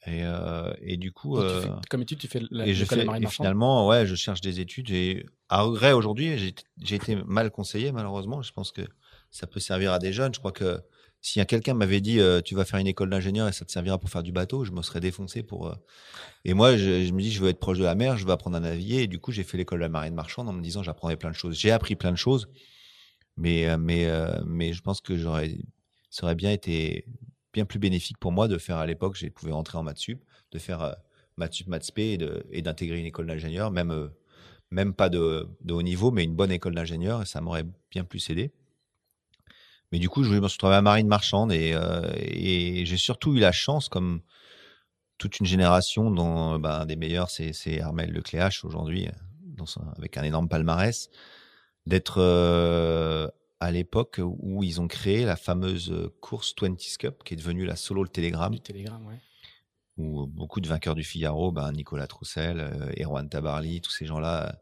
Speaker 2: Et, euh, et du coup.
Speaker 1: Fais, comme étude, tu fais la,
Speaker 2: et je fais, et finalement, ouais, je cherche des études. Et à regret aujourd'hui, j'ai été mal conseillé, malheureusement. Je pense que ça peut servir à des jeunes. Je crois que si quelqu'un m'avait dit euh, tu vas faire une école d'ingénieur et ça te servira pour faire du bateau, je me serais défoncé pour. Euh... Et moi, je, me dis je veux être proche de la mer, je veux apprendre à naviguer. Et du coup, j'ai fait l'école de la marine marchande en me disant j'apprendrai plein de choses. J'ai appris plein de choses, mais euh, mais mais je pense que j'aurais ça aurait bien été bien plus bénéfique pour moi de faire à l'époque, j'ai pouvais rentrer en maths sup, de faire maths sup, maths spé et d'intégrer une école d'ingénieur, même même pas de, de haut niveau, mais une bonne école d'ingénieur, ça m'aurait bien plus aidé. Mais du coup, je me suis trouvé à marine marchande et, et j'ai surtout eu la chance, comme toute une génération dont ben, des meilleurs, c'est Armel Lecléache aujourd'hui, avec un énorme palmarès, d'être euh, à l'époque où ils ont créé la fameuse course 20 Cup, qui est devenue la solo le Télégramme. Où beaucoup de vainqueurs du Figaro, ben, Nicolas Troussel, euh, Erwan Tabarly, tous ces gens-là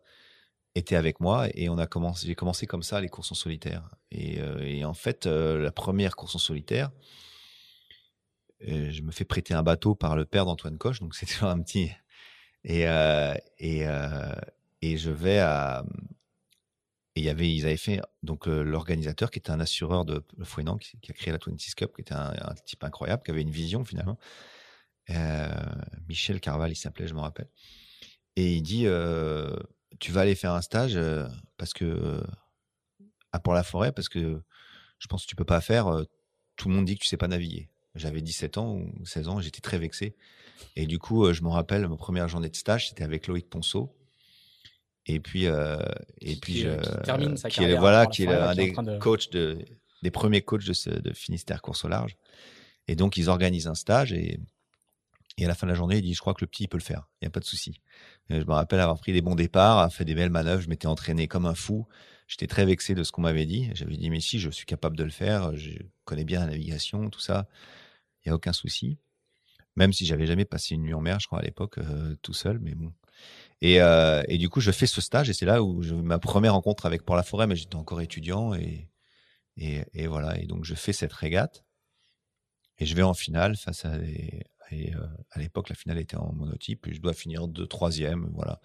Speaker 2: étaient avec moi et on a commencé, j'ai commencé comme ça les courses en solitaire. Et, euh, en fait, la première course en solitaire, je me fais prêter un bateau par le père d'Antoine Coche, donc [LAUGHS] c'était un petit. Et, euh, et, euh, et je vais à. Et y avait, ils avaient fait donc l'organisateur qui était un assureur de Fouenan qui, a créé la 26 Cup, qui était un, type incroyable, qui avait une vision finalement. Euh, Michel Carval, il s'appelait, je me rappelle. Et il dit Tu vas aller faire un stage parce que à Port-la-Forêt, parce que je pense que tu peux pas faire. tout le monde dit que tu sais pas naviguer. J'avais 17 ans ou 16 ans, j'étais très vexé. Et du coup, euh, je me rappelle, ma première journée de stage, c'était avec Loïc Ponceau. Et puis, euh, et puis,
Speaker 1: qui,
Speaker 2: je,
Speaker 1: qui termine sa
Speaker 2: qui est, voilà, qui est un
Speaker 1: qui
Speaker 2: des
Speaker 1: de-
Speaker 2: coachs de, des premiers coachs de, ce, de Finistère course au large. Et donc, ils organisent un stage et, et à la fin de la journée, il dit, je crois que le petit, il peut le faire. Il n'y a pas de souci. Et je me rappelle avoir pris des bons départs, fait des belles manœuvres. Je m'étais entraîné comme un fou. J'étais très vexé de ce qu'on m'avait dit. J'avais dit, mais si, je suis capable de le faire. Je connais bien la navigation, tout ça. Il n'y a aucun souci. Même si j'avais jamais passé une nuit en mer, je crois, à l'époque, euh, tout seul, mais bon. Et, euh, et du coup, je fais ce stage et c'est là où je, ma première rencontre avec Port la Forêt, mais j'étais encore étudiant et, et voilà. Et donc, je fais cette régate et je vais en finale face à des, et, euh, à l'époque, la finale était en monotype et je dois finir de troisième, voilà.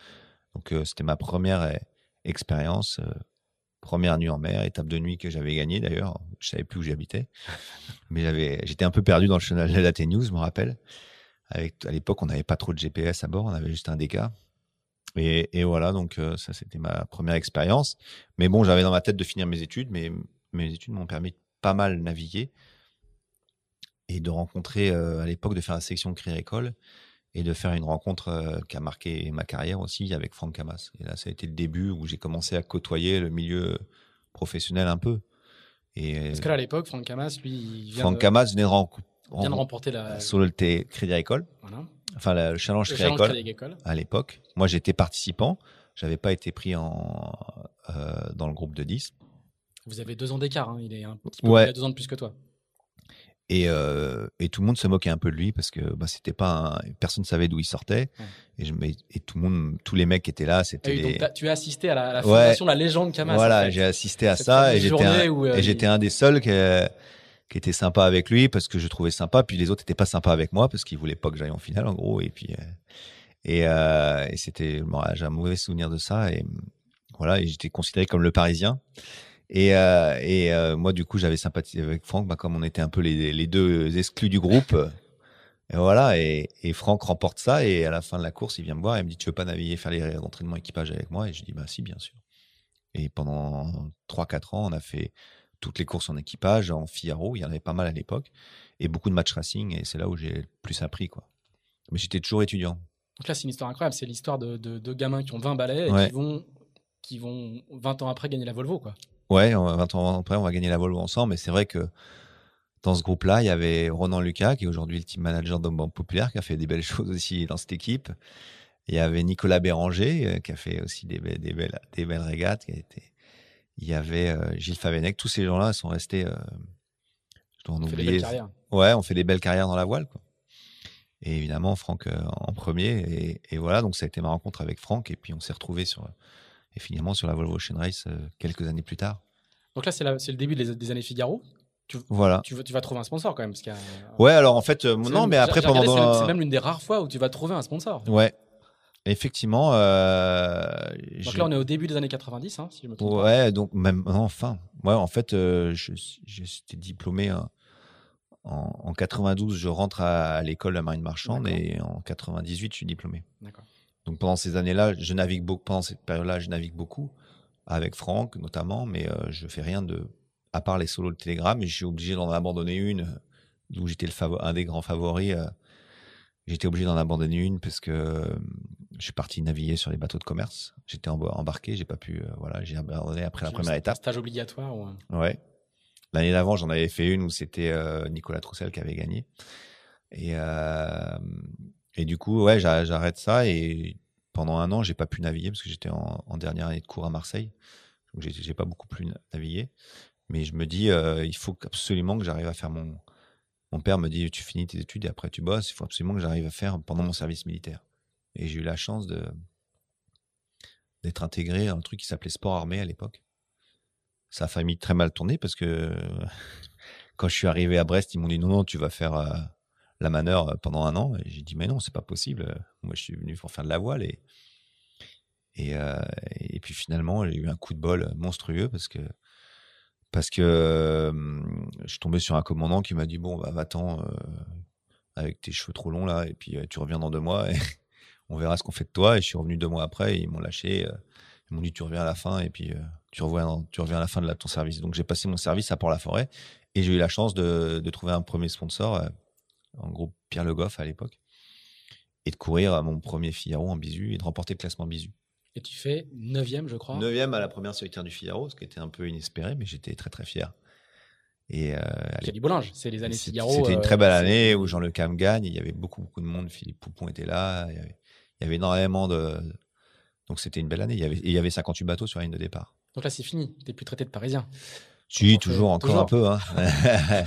Speaker 2: Donc, euh, c'était ma première euh, expérience, euh, première nuit en mer, étape de nuit que j'avais gagnée d'ailleurs. Je savais plus où j'habitais, [LAUGHS] mais j'étais un peu perdu dans le chenal de la News, je me rappelle. Avec, à l'époque, on n'avait pas trop de GPS à bord, on avait juste un DK. Et, et voilà, donc ça, c'était ma première expérience. Mais bon, j'avais dans ma tête de finir mes études, mais mes études m'ont permis de pas mal naviguer et de rencontrer, euh, à l'époque, de faire la section Créer École et de faire une rencontre euh, qui a marqué ma carrière aussi avec Franck Camas. Et là, ça a été le début où j'ai commencé à côtoyer le milieu professionnel un peu. Et
Speaker 1: Parce que là, à l'époque, Franck Camas, lui, il vient,
Speaker 2: Franck
Speaker 1: de,
Speaker 2: Camas venait de, ren-
Speaker 1: vient de remporter la,
Speaker 2: T- Crédit Agricole,
Speaker 1: voilà,
Speaker 2: enfin le challenge
Speaker 1: le
Speaker 2: Crédit
Speaker 1: challenge
Speaker 2: Agricole
Speaker 1: Crédit Agricole.
Speaker 2: à l'époque. Moi, j'étais participant. J'avais pas été pris en, euh, dans le groupe de 10.
Speaker 1: Vous avez deux ans d'écart, hein, il est un petit peu
Speaker 2: Ouais.
Speaker 1: il a deux ans de plus que toi.
Speaker 2: Et, euh, et tout le monde se moquait un peu de lui parce que bah, c'était pas un- personne savait d'où il sortait.
Speaker 1: Ouais.
Speaker 2: Et, je, mais- et tout le monde, tous les mecs qui étaient là,
Speaker 1: Ah
Speaker 2: c'était
Speaker 1: tu as assisté à la, à la fondation la légende Camas. en
Speaker 2: voilà, j'ai assisté à
Speaker 1: Cette
Speaker 2: ça et j'étais un,
Speaker 1: euh,
Speaker 2: et
Speaker 1: il-
Speaker 2: j'étais un des seuls qui, qui était sympa avec lui parce que je trouvais sympa. Puis les autres étaient pas sympas avec moi parce qu'ils voulaient pas que j'aille en finale en gros. Et puis euh, et, et c'était, bon, j'ai un mauvais souvenir de ça. Et voilà, et j'étais considéré comme le Parisien. Et, euh, et euh, moi, du coup, j'avais sympathisé avec Franck, bah, comme on était un peu les, les deux exclus du groupe. Et voilà, et, et Franck remporte ça, et à la fin de la course, il vient me voir et il me dit Tu veux pas naviguer, faire les entraînements équipage avec moi? Et je dis Bah, si, bien sûr. Et pendant 3-4 ans, on a fait toutes les courses en équipage, en Figaro, il y en avait pas mal à l'époque, et beaucoup de match racing, et c'est là où j'ai le plus appris. quoi. Mais j'étais toujours étudiant.
Speaker 1: Donc là, c'est une histoire incroyable. C'est l'histoire de, gamins qui ont 20 balais et
Speaker 2: Ouais.
Speaker 1: qui, vont, qui vont 20 ans après gagner la Volvo. Quoi.
Speaker 2: Ouais, on va- 20 ans après, on va gagner la Volvo ensemble, mais c'est vrai que dans ce groupe-là, il y avait Ronan Lucas, qui est aujourd'hui le team manager de Banque Populaire, qui a fait des belles [LAUGHS] choses aussi dans cette équipe. Il y avait Nicolas Béranger, euh, qui a fait aussi des, belles- des, belles, des belles régates. Qui a été... Il y avait euh, Gilles Favenec. Tous ces gens-là sont restés. euh, je dois en
Speaker 1: On fait des
Speaker 2: oublier.
Speaker 1: belles carrières.
Speaker 2: Ouais, on fait des belles carrières dans la voile. Quoi. Et évidemment, Franck euh, en premier. Et, et voilà, donc ça a été ma rencontre avec Franck. Et puis on s'est retrouvés sur, et finalement sur la Volvo Ocean Race euh, quelques années plus tard.
Speaker 1: Donc là, c'est le début des, des années Figaro.
Speaker 2: Voilà.
Speaker 1: Tu, vas- tu vas trouver un sponsor quand même. Parce qu'il y a-
Speaker 2: Ouais, alors en fait, euh, non,
Speaker 1: même-
Speaker 2: mais après pendant.
Speaker 1: c'est même-
Speaker 2: dans-
Speaker 1: C'est même l'une des rares fois où tu vas trouver un sponsor.
Speaker 2: Ouais. Effectivement. Euh,
Speaker 1: Donc là, on est au début des années 90, hein, si je me trompe pas.
Speaker 2: Ouais, donc même non, enfin, ouais, en fait, euh, j'étais diplômé hein, en, en 92, je rentre à, à l'école de la marine marchande et en 98, je suis diplômé.
Speaker 1: D'accord.
Speaker 2: Donc pendant ces années-là, je navigue beaucoup. Pendant cette période-là, je navigue beaucoup avec Franck notamment, mais euh, je fais rien de à part les solos de Télégramme. Et je suis obligé d'en abandonner une euh, où j'étais le un des grands favoris. euh, J'étais obligé d'en abandonner une parce que euh, je suis parti naviguer sur les bateaux de commerce. J'étais emb- embarqué, j'ai pas pu. euh, voilà, j'ai abandonné après la
Speaker 1: C'est un
Speaker 2: première étape.
Speaker 1: Stage obligatoire. ou un-
Speaker 2: Ouais. L'année d'avant, j'en avais fait une où c'était Nicolas Troussel qui avait gagné. Et, et du coup, ouais, j'arrête ça. Et pendant un an, j'ai pas pu naviguer parce que j'étais en, dernière année de cours à Marseille. Donc, j'ai pas beaucoup pu naviguer. Mais je me dis, il faut absolument que j'arrive à faire mon. Mon père me dit, tu finis tes études et après tu bosses. Il faut absolument que j'arrive à faire pendant mon service militaire. Et j'ai eu la chance de d'être intégré à un truc qui s'appelait sport armé à l'époque. Ça a famille très mal tourné parce que [LAUGHS] quand je suis arrivé à Brest, ils m'ont dit non, non, tu vas faire euh, la manœuvre euh, pendant un an. Et j'ai dit mais non, c'est pas possible. Moi, je suis venu pour faire de la voile et et, euh, puis finalement, j'ai eu un coup de bol monstrueux parce que parce que je suis tombé sur un commandant qui m'a dit bon bah va-t'en avec tes cheveux trop longs là et puis tu reviens dans deux mois et [LAUGHS] on verra ce qu'on fait de toi. Et je suis revenu deux mois après, et ils m'ont lâché. Euh, ils m'ont dit, tu reviens à la fin, et puis euh, tu, reviens, tu reviens à la fin de ton service. Donc j'ai passé mon service à Port-la-Forêt, et j'ai eu la chance de, trouver un premier sponsor, euh, en gros Pierre Le Goff à l'époque, et de courir à mon premier Figaro en bisu, et de remporter le classement bisu.
Speaker 1: Et tu fais 9 je crois
Speaker 2: 9 à la première solitaire du Figaro, ce qui était un peu inespéré, mais j'étais très très fier.
Speaker 1: Et euh, du Bollinge, c'est les années Figaro.
Speaker 2: C'était une très belle année où Jean Le Cam gagne. Il y avait beaucoup, beaucoup de monde. Philippe Poupon était là. Il y avait, il y avait énormément de. Donc c'était une belle année. Il y, avait, il y avait 58 bateaux sur la ligne de départ.
Speaker 1: Donc là, c'est fini. Tu n'es plus traité de Parisien.
Speaker 2: Si, toujours, encore un peu. Hein. [LAUGHS]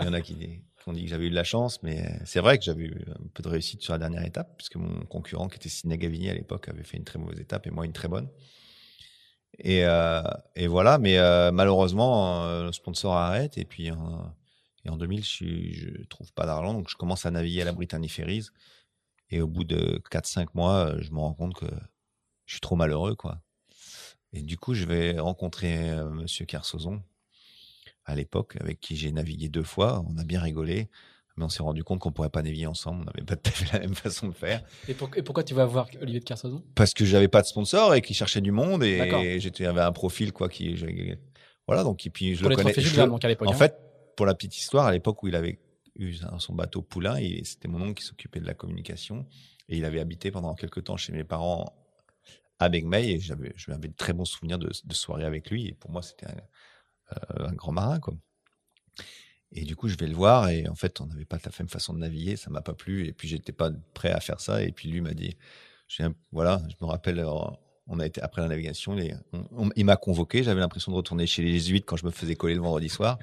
Speaker 2: il y en a qui, ont dit que j'avais eu de la chance, mais c'est vrai que j'avais eu un peu de réussite sur la dernière étape, puisque mon concurrent, qui était Sidney Gavini à l'époque, avait fait une très mauvaise étape et moi une très bonne. Et, euh, voilà, mais euh, malheureusement, euh, le sponsor arrête et puis et en 2000, je ne trouve pas d'argent, donc je commence à naviguer à la Britannie Ferries. Et au bout de 4-5 mois, euh, je me rends compte que je suis trop malheureux, quoi. Et du coup, je vais rencontrer euh, Monsieur Kersozon à l'époque, avec qui j'ai navigué deux fois. On a bien rigolé, mais on s'est rendu compte qu'on pourrait pas naviguer ensemble. On n'avait pas tout à fait la même façon de faire.
Speaker 1: Et, pourquoi tu vas voir Olivier de Kersozon
Speaker 2: Parce que j'avais pas de sponsor et qu'il cherchait du monde et j'étais avait un profil quoi qui voilà donc et puis je le connais. en hein. fait, pour la petite histoire, à l'époque où il avait son bateau Poulain c'était mon oncle qui s'occupait de la communication et il avait habité pendant quelques temps chez mes parents à Begmey et j'avais de très bons souvenirs de, de soirées avec lui et pour moi c'était un, euh, grand marin quoi. Et du coup je vais le voir et en fait on n'avait pas la même façon de naviguer, ça m'a pas plu et puis j'étais pas prêt à faire ça et puis lui m'a dit voilà je me rappelle on a été après la navigation il m'a convoqué j'avais l'impression de retourner chez les jésuites quand je me faisais coller le vendredi soir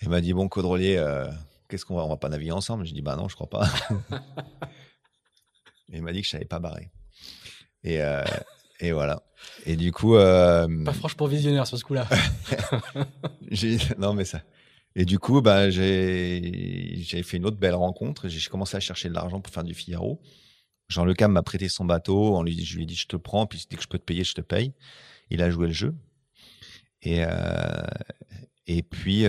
Speaker 2: il m'a dit bon Caudrelier euh, qu'est-ce qu'on va, on va pas naviguer ensemble? J'ai dit, bah non, je crois pas. [LAUGHS] il m'a dit que je savais pas barrer. Et, euh, et voilà. Et du coup. Euh,
Speaker 1: pas franchement visionnaire sur ce coup-là. [LAUGHS]
Speaker 2: non, mais ça. Et du coup, bah, j'ai fait une autre belle rencontre. J'ai commencé à chercher de l'argent pour faire du Figaro. Jean Le Cam m'a prêté son bateau. On lui, je lui ai dit, je te prends. Puis dès que je peux te payer, je te paye. Il a joué le jeu. Et, euh, et puis,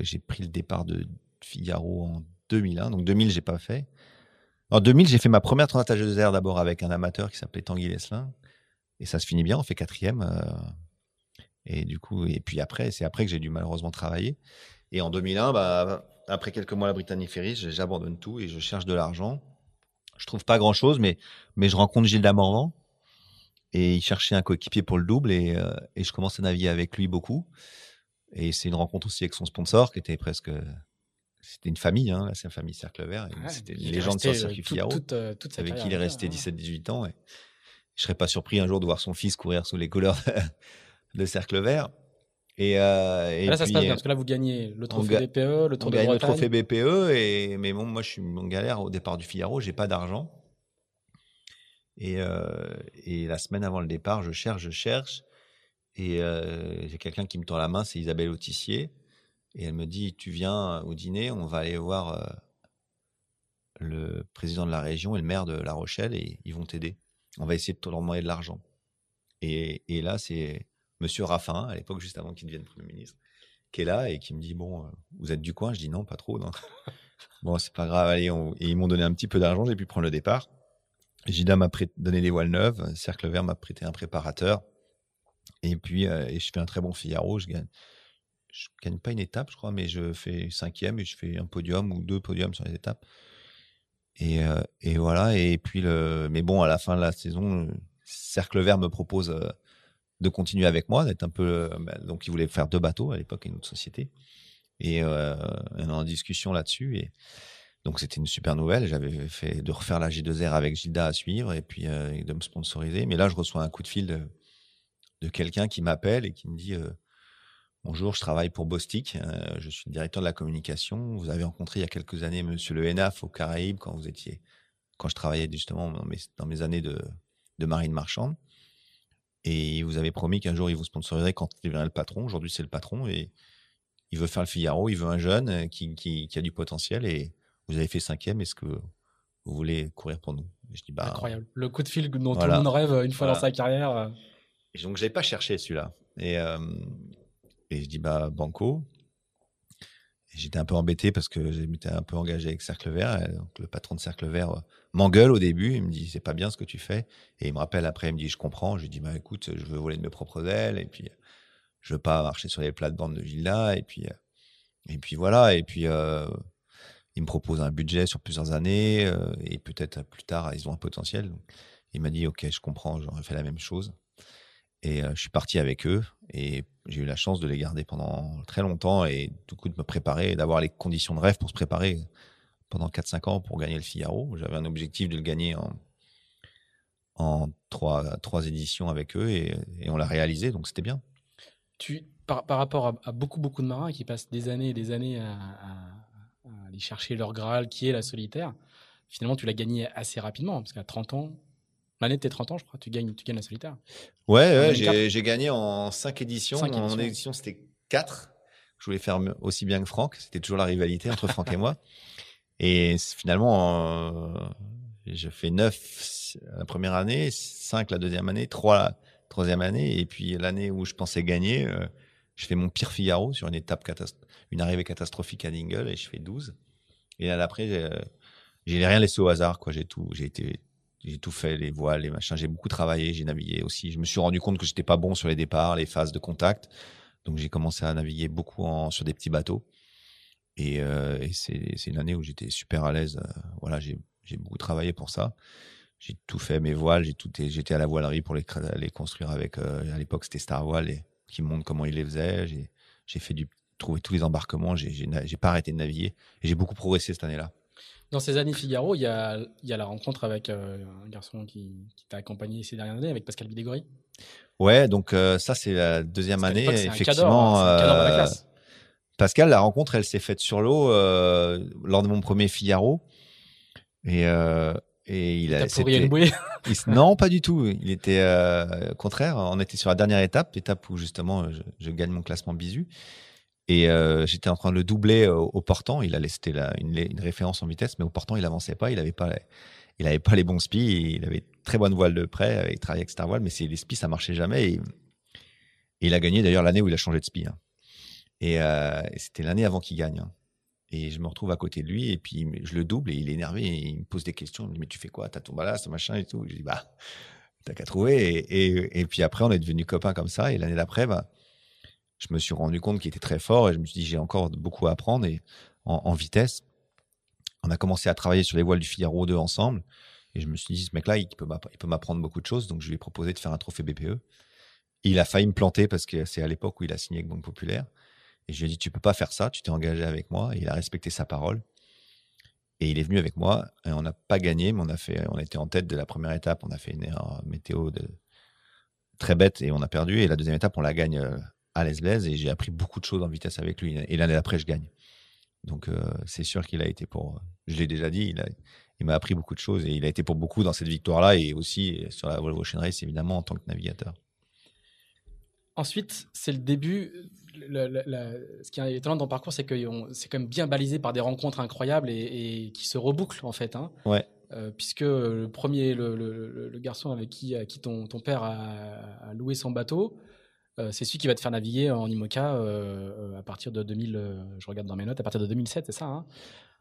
Speaker 2: j'ai pris le départ de, Figaro en 2001. Donc 2000, j'ai pas fait. En 2000, j'ai fait ma première de d'air d'abord avec un amateur qui s'appelait Tanguy Leslin. Et ça se finit bien, on fait quatrième. Euh, et du coup, et puis après, c'est après que j'ai dû malheureusement travailler. Et en 2001, bah, après quelques mois à la Britannique Ferries, j'abandonne tout et je cherche de l'argent. Je trouve pas grand chose, mais, mais je rencontre Gilles Damorvan et il cherchait un coéquipier pour le double et, euh, et je commence à naviguer avec lui beaucoup. Et c'est une rencontre aussi avec son sponsor qui était presque c'était une famille, hein, c'est la famille Cercle Vert. c'était une légende sur le circuit Figaro. Euh, avec qui il est resté 17-18 ans. Et je serais pas surpris un jour de voir son fils courir sous les couleurs de Cercle Vert. Et,
Speaker 1: euh, là, ça se passe bien, parce que là, vous gagnez le trophée BPE, le Tour de Bretagne.
Speaker 2: le trophée BPE, et, mais bon, moi, je suis en galère au départ du Figaro, j'ai pas d'argent. Et, euh, et, la semaine avant le départ, je cherche, je cherche, et euh, j'ai quelqu'un qui me tend la main, c'est Isabelle Autissier, et elle me dit, tu viens au dîner, on va aller voir euh, le président de la région et le maire de La Rochelle et ils vont t'aider. On va essayer de te demander de l'argent. Et, là, c'est Monsieur Raffin, à l'époque, juste avant qu'il devienne Premier ministre, qui est là et qui me dit, bon, euh, vous êtes du coin? Je dis non, pas trop. Non. [LAUGHS] bon, c'est pas grave, allez. Et ils m'ont donné un petit peu d'argent, j'ai pu prendre le départ. Gida m'a donné des voiles neuves, Cercle Vert m'a prêté un préparateur. Et puis, euh, et je fais un très bon Figaro, je gagne, je gagne pas une étape, je crois, mais je fais cinquième et je fais un podium ou deux podiums sur les étapes. Et, euh, et voilà. Et puis le, mais bon, à la fin de la saison, Cercle Vert me propose euh, de continuer avec moi, d'être un peu. Bah, donc, il voulait faire deux bateaux à l'époque, une autre société. Et euh, on est en discussion là-dessus. Et donc, c'était une super nouvelle. J'avais fait de refaire la G2R avec Gilda à suivre et puis euh, de me sponsoriser. Mais là, je reçois un coup de fil de, de quelqu'un qui m'appelle et qui me dit euh, Bonjour, je travaille pour Bostik. Euh, je suis directeur de la communication. Vous avez rencontré il y a quelques années Monsieur Le Henaf au Caraïbes quand vous étiez, quand je travaillais justement dans mes, dans mes années de, de marine marchande. Et vous avez promis qu'un jour il vous sponsoriserait quand il deviendrait le patron. Aujourd'hui, c'est le patron et il veut faire le Figaro. Il veut un jeune euh, qui, qui, qui a du potentiel et vous avez fait cinquième. Est-ce que vous voulez courir pour nous?
Speaker 1: Je dis, bah, Incroyable. Le coup de fil dont tout le monde rêve une fois dans sa carrière.
Speaker 2: Et donc, je n'avais pas cherché celui-là. Et, euh, et je dis, bah, Banco. J'étais un peu embêté parce que j'étais un peu engagé avec Cercle Vert. Donc, le patron de Cercle Vert euh, m'engueule au début. Il me dit, c'est pas bien ce que tu fais. Et il me rappelle après, il me dit, je comprends. Je lui dis, bah, écoute, je veux voler de mes propres ailes. Et puis, je veux pas marcher sur les plates-bandes de Gilda. Et puis, euh, et puis voilà. Et puis, euh, il me propose un budget sur plusieurs années. et peut-être plus tard, ils ont un potentiel. il m'a dit, OK, je comprends. J'aurais fait la même chose. Et je suis parti avec eux et j'ai eu la chance de les garder pendant très longtemps et du coup de me préparer d'avoir les conditions de rêve pour se préparer pendant 4-5 ans pour gagner le Figaro. J'avais un objectif de le gagner en, en trois, trois éditions avec eux et, on l'a réalisé, donc c'était bien.
Speaker 1: Tu, par, par rapport à, beaucoup, beaucoup de marins qui passent des années et des années à, à aller chercher leur Graal, qui est la solitaire, finalement tu l'as gagné assez rapidement, parce qu'à 30 ans, L'année de tes 30 ans, je crois, tu gagnes, tu gagnes la solitaire.
Speaker 2: Ouais, j'ai gagné en 5 éditions. en édition, c'était 4. Je voulais faire aussi bien que Franck. C'était toujours la rivalité entre Franck et moi. [LAUGHS] Et finalement, euh, je fais 9 la première année, 5 la deuxième année, 3 la troisième année. Et puis l'année où je pensais gagner, euh, je fais mon pire Figaro sur une étape une arrivée catastrophique à Dingle et je fais 12. Et là, après, j'ai rien laissé au hasard. quoi. J'ai tout, j'ai été j'ai tout fait, les voiles, les machins. J'ai beaucoup travaillé, j'ai navigué aussi. Je me suis rendu compte que j'étais pas bon sur les départs, les phases de contact. Donc j'ai commencé à naviguer beaucoup sur des petits bateaux. Et, euh, c'est une année où j'étais super à l'aise. Euh, voilà, j'ai beaucoup travaillé pour ça. J'ai tout fait, mes voiles, j'étais à la voilerie pour les, construire avec. Euh, à l'époque, c'était Star Voile qui montre comment ils les faisaient. J'ai fait du trouver tous les embarquements. J'ai pas arrêté de naviguer et j'ai beaucoup progressé cette année-là.
Speaker 1: Dans ces années Figaro, il y a, y a la rencontre avec euh, un garçon qui, qui t'a accompagné ces dernières années, avec Pascal Bidégory.
Speaker 2: Ouais, donc euh, ça, c'est la deuxième année. effectivement, un hein, euh, Pascal, la rencontre, elle s'est faite sur l'eau lors de mon premier Figaro. Et, et il a.
Speaker 1: pourri une bouée [LAUGHS]
Speaker 2: Non, pas du tout. Il était contraire. On était sur la dernière étape, étape où justement je, je gagne mon classement bisu. Et euh, j'étais en train de le doubler au, au portant. Il allait, c'était une, une, référence en vitesse, mais au portant, il avançait pas. Il avait pas, il avait pas les bons spies. Il avait très bonne voile de près. Il travaillait avec Star Voile, mais les spies, ça marchait jamais. Et, il a gagné d'ailleurs l'année où il a changé de spi. Hein. Et, euh, c'était l'année avant qu'il gagne. Hein. Et je me retrouve à côté de lui et puis je le double et il est énervé il me pose des questions. Il me dit mais tu fais quoi? T'as ton ballast, machin et tout. Je dis bah t'as qu'à trouver. Et, puis après on est devenus copains comme ça. Et l'année d'après, bah, je me suis rendu compte qu'il était très fort et je me suis dit j'ai encore beaucoup à apprendre et en, vitesse. On a commencé à travailler sur les voiles du Figaro 2 ensemble et je me suis dit ce mec-là il peut m'apprendre beaucoup de choses donc je lui ai proposé de faire un trophée BPE. Il a failli me planter parce que c'est à l'époque où il a signé avec Banque Populaire et je lui ai dit tu peux pas faire ça, tu t'es engagé avec moi et il a respecté sa parole. Et il est venu avec moi et on n'a pas gagné, mais on a fait, on était en tête de la première étape. On a fait une météo de, très bête et on a perdu. Et la deuxième étape, on la gagne euh, à l'aise et j'ai appris beaucoup de choses en vitesse avec lui. Et l'année d'après, je gagne. Donc, euh, c'est sûr qu'il a été pour, je l'ai déjà dit, il, il m'a appris beaucoup de choses et il a été pour beaucoup dans cette victoire-là et aussi sur la Volvo Ocean Race, évidemment, en tant que navigateur.
Speaker 1: Ensuite, c'est le début. ce qui est étonnant dans le parcours, c'est que c'est quand même bien balisé par des rencontres incroyables et, qui se rebouclent, en fait. Hein.
Speaker 2: Ouais.
Speaker 1: Euh, puisque le premier, le, garçon avec qui, qui ton, ton père a, a, loué son bateau, euh, c'est celui qui va te faire naviguer en IMOCA euh, à partir de 2000, euh, je regarde dans mes notes, à partir de 2007, c'est ça hein?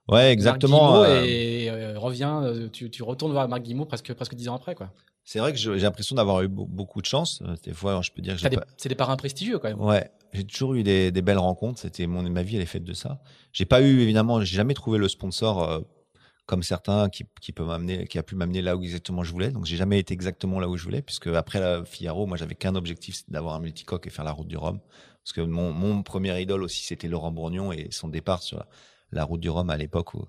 Speaker 2: Ouais, exactement.
Speaker 1: et revient, tu, tu, retournes voir Marc Guimau presque, presque 10 ans après. quoi.
Speaker 2: C'est vrai que j'ai l'impression d'avoir eu beaucoup de chance. Des fois, je peux dire
Speaker 1: que C'est des parrains prestigieux quand même.
Speaker 2: Ouais, j'ai toujours eu des, des belles rencontres. C'était mon ma vie, elle est faite de ça. J'ai pas eu évidemment, j'ai jamais trouvé le sponsor comme certains qui, qui peut m'amener, qui a pu m'amener là où exactement je voulais. Donc j'ai jamais été exactement là où je voulais, puisque après la Figaro, moi j'avais qu'un objectif, c'était d'avoir un multicoque et faire la route du Rhum. Parce que mon, premier idole aussi, c'était Laurent Bourgnon et son départ sur la, route du Rhum à l'époque où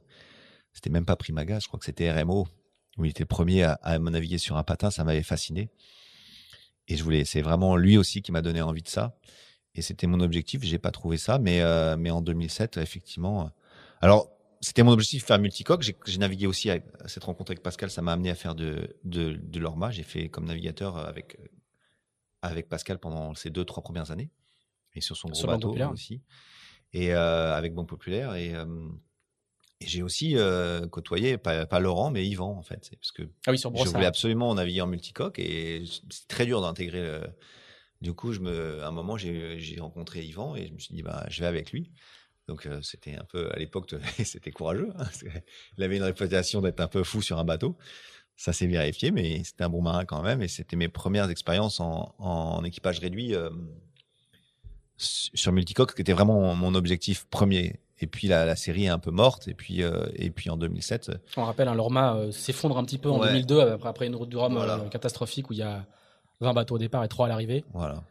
Speaker 2: c'était même pas Primaga, je crois que c'était RMO, où il était le premier à, à naviguer sur un patin, ça m'avait fasciné. Et je voulais, c'est vraiment lui aussi qui m'a donné envie de ça. Et c'était mon objectif. J'ai pas trouvé ça, mais euh, mais en 2007, effectivement. Alors c'était mon objectif de faire multicoque. J'ai navigué aussi à cette rencontre avec Pascal. Ça m'a amené à faire de de, de l'orma. J'ai fait comme navigateur avec avec Pascal pendant ces deux trois premières années et sur son gros bateau aussi. Et euh, avec Bon Populaire et euh, et j'ai aussi euh, côtoyé, pas, pas, Laurent, mais Yvan, en fait. Parce que
Speaker 1: ah oui, sur
Speaker 2: je voulais absolument naviguer en multicoque et c'est très dur d'intégrer. Du coup, je me, à un moment, j'ai rencontré Yvan et je me suis dit, bah, je vais avec lui. Donc, euh, c'était un peu, à l'époque, [LAUGHS] c'était courageux. Hein, il avait une réputation d'être un peu fou sur un bateau. Ça s'est vérifié, mais c'était un bon marin quand même. Et c'était mes premières expériences en, en équipage réduit euh, sur multicoque, qui était vraiment mon objectif premier. Et puis la, la, série est un peu morte. Et puis, euh, et puis en 2007.
Speaker 1: On rappelle, hein, l'Orma euh, s'effondre un petit peu en 2002 après, après, une route du Rhum euh, catastrophique où il y a 20 bateaux au départ et 3 à l'arrivée.
Speaker 2: Voilà.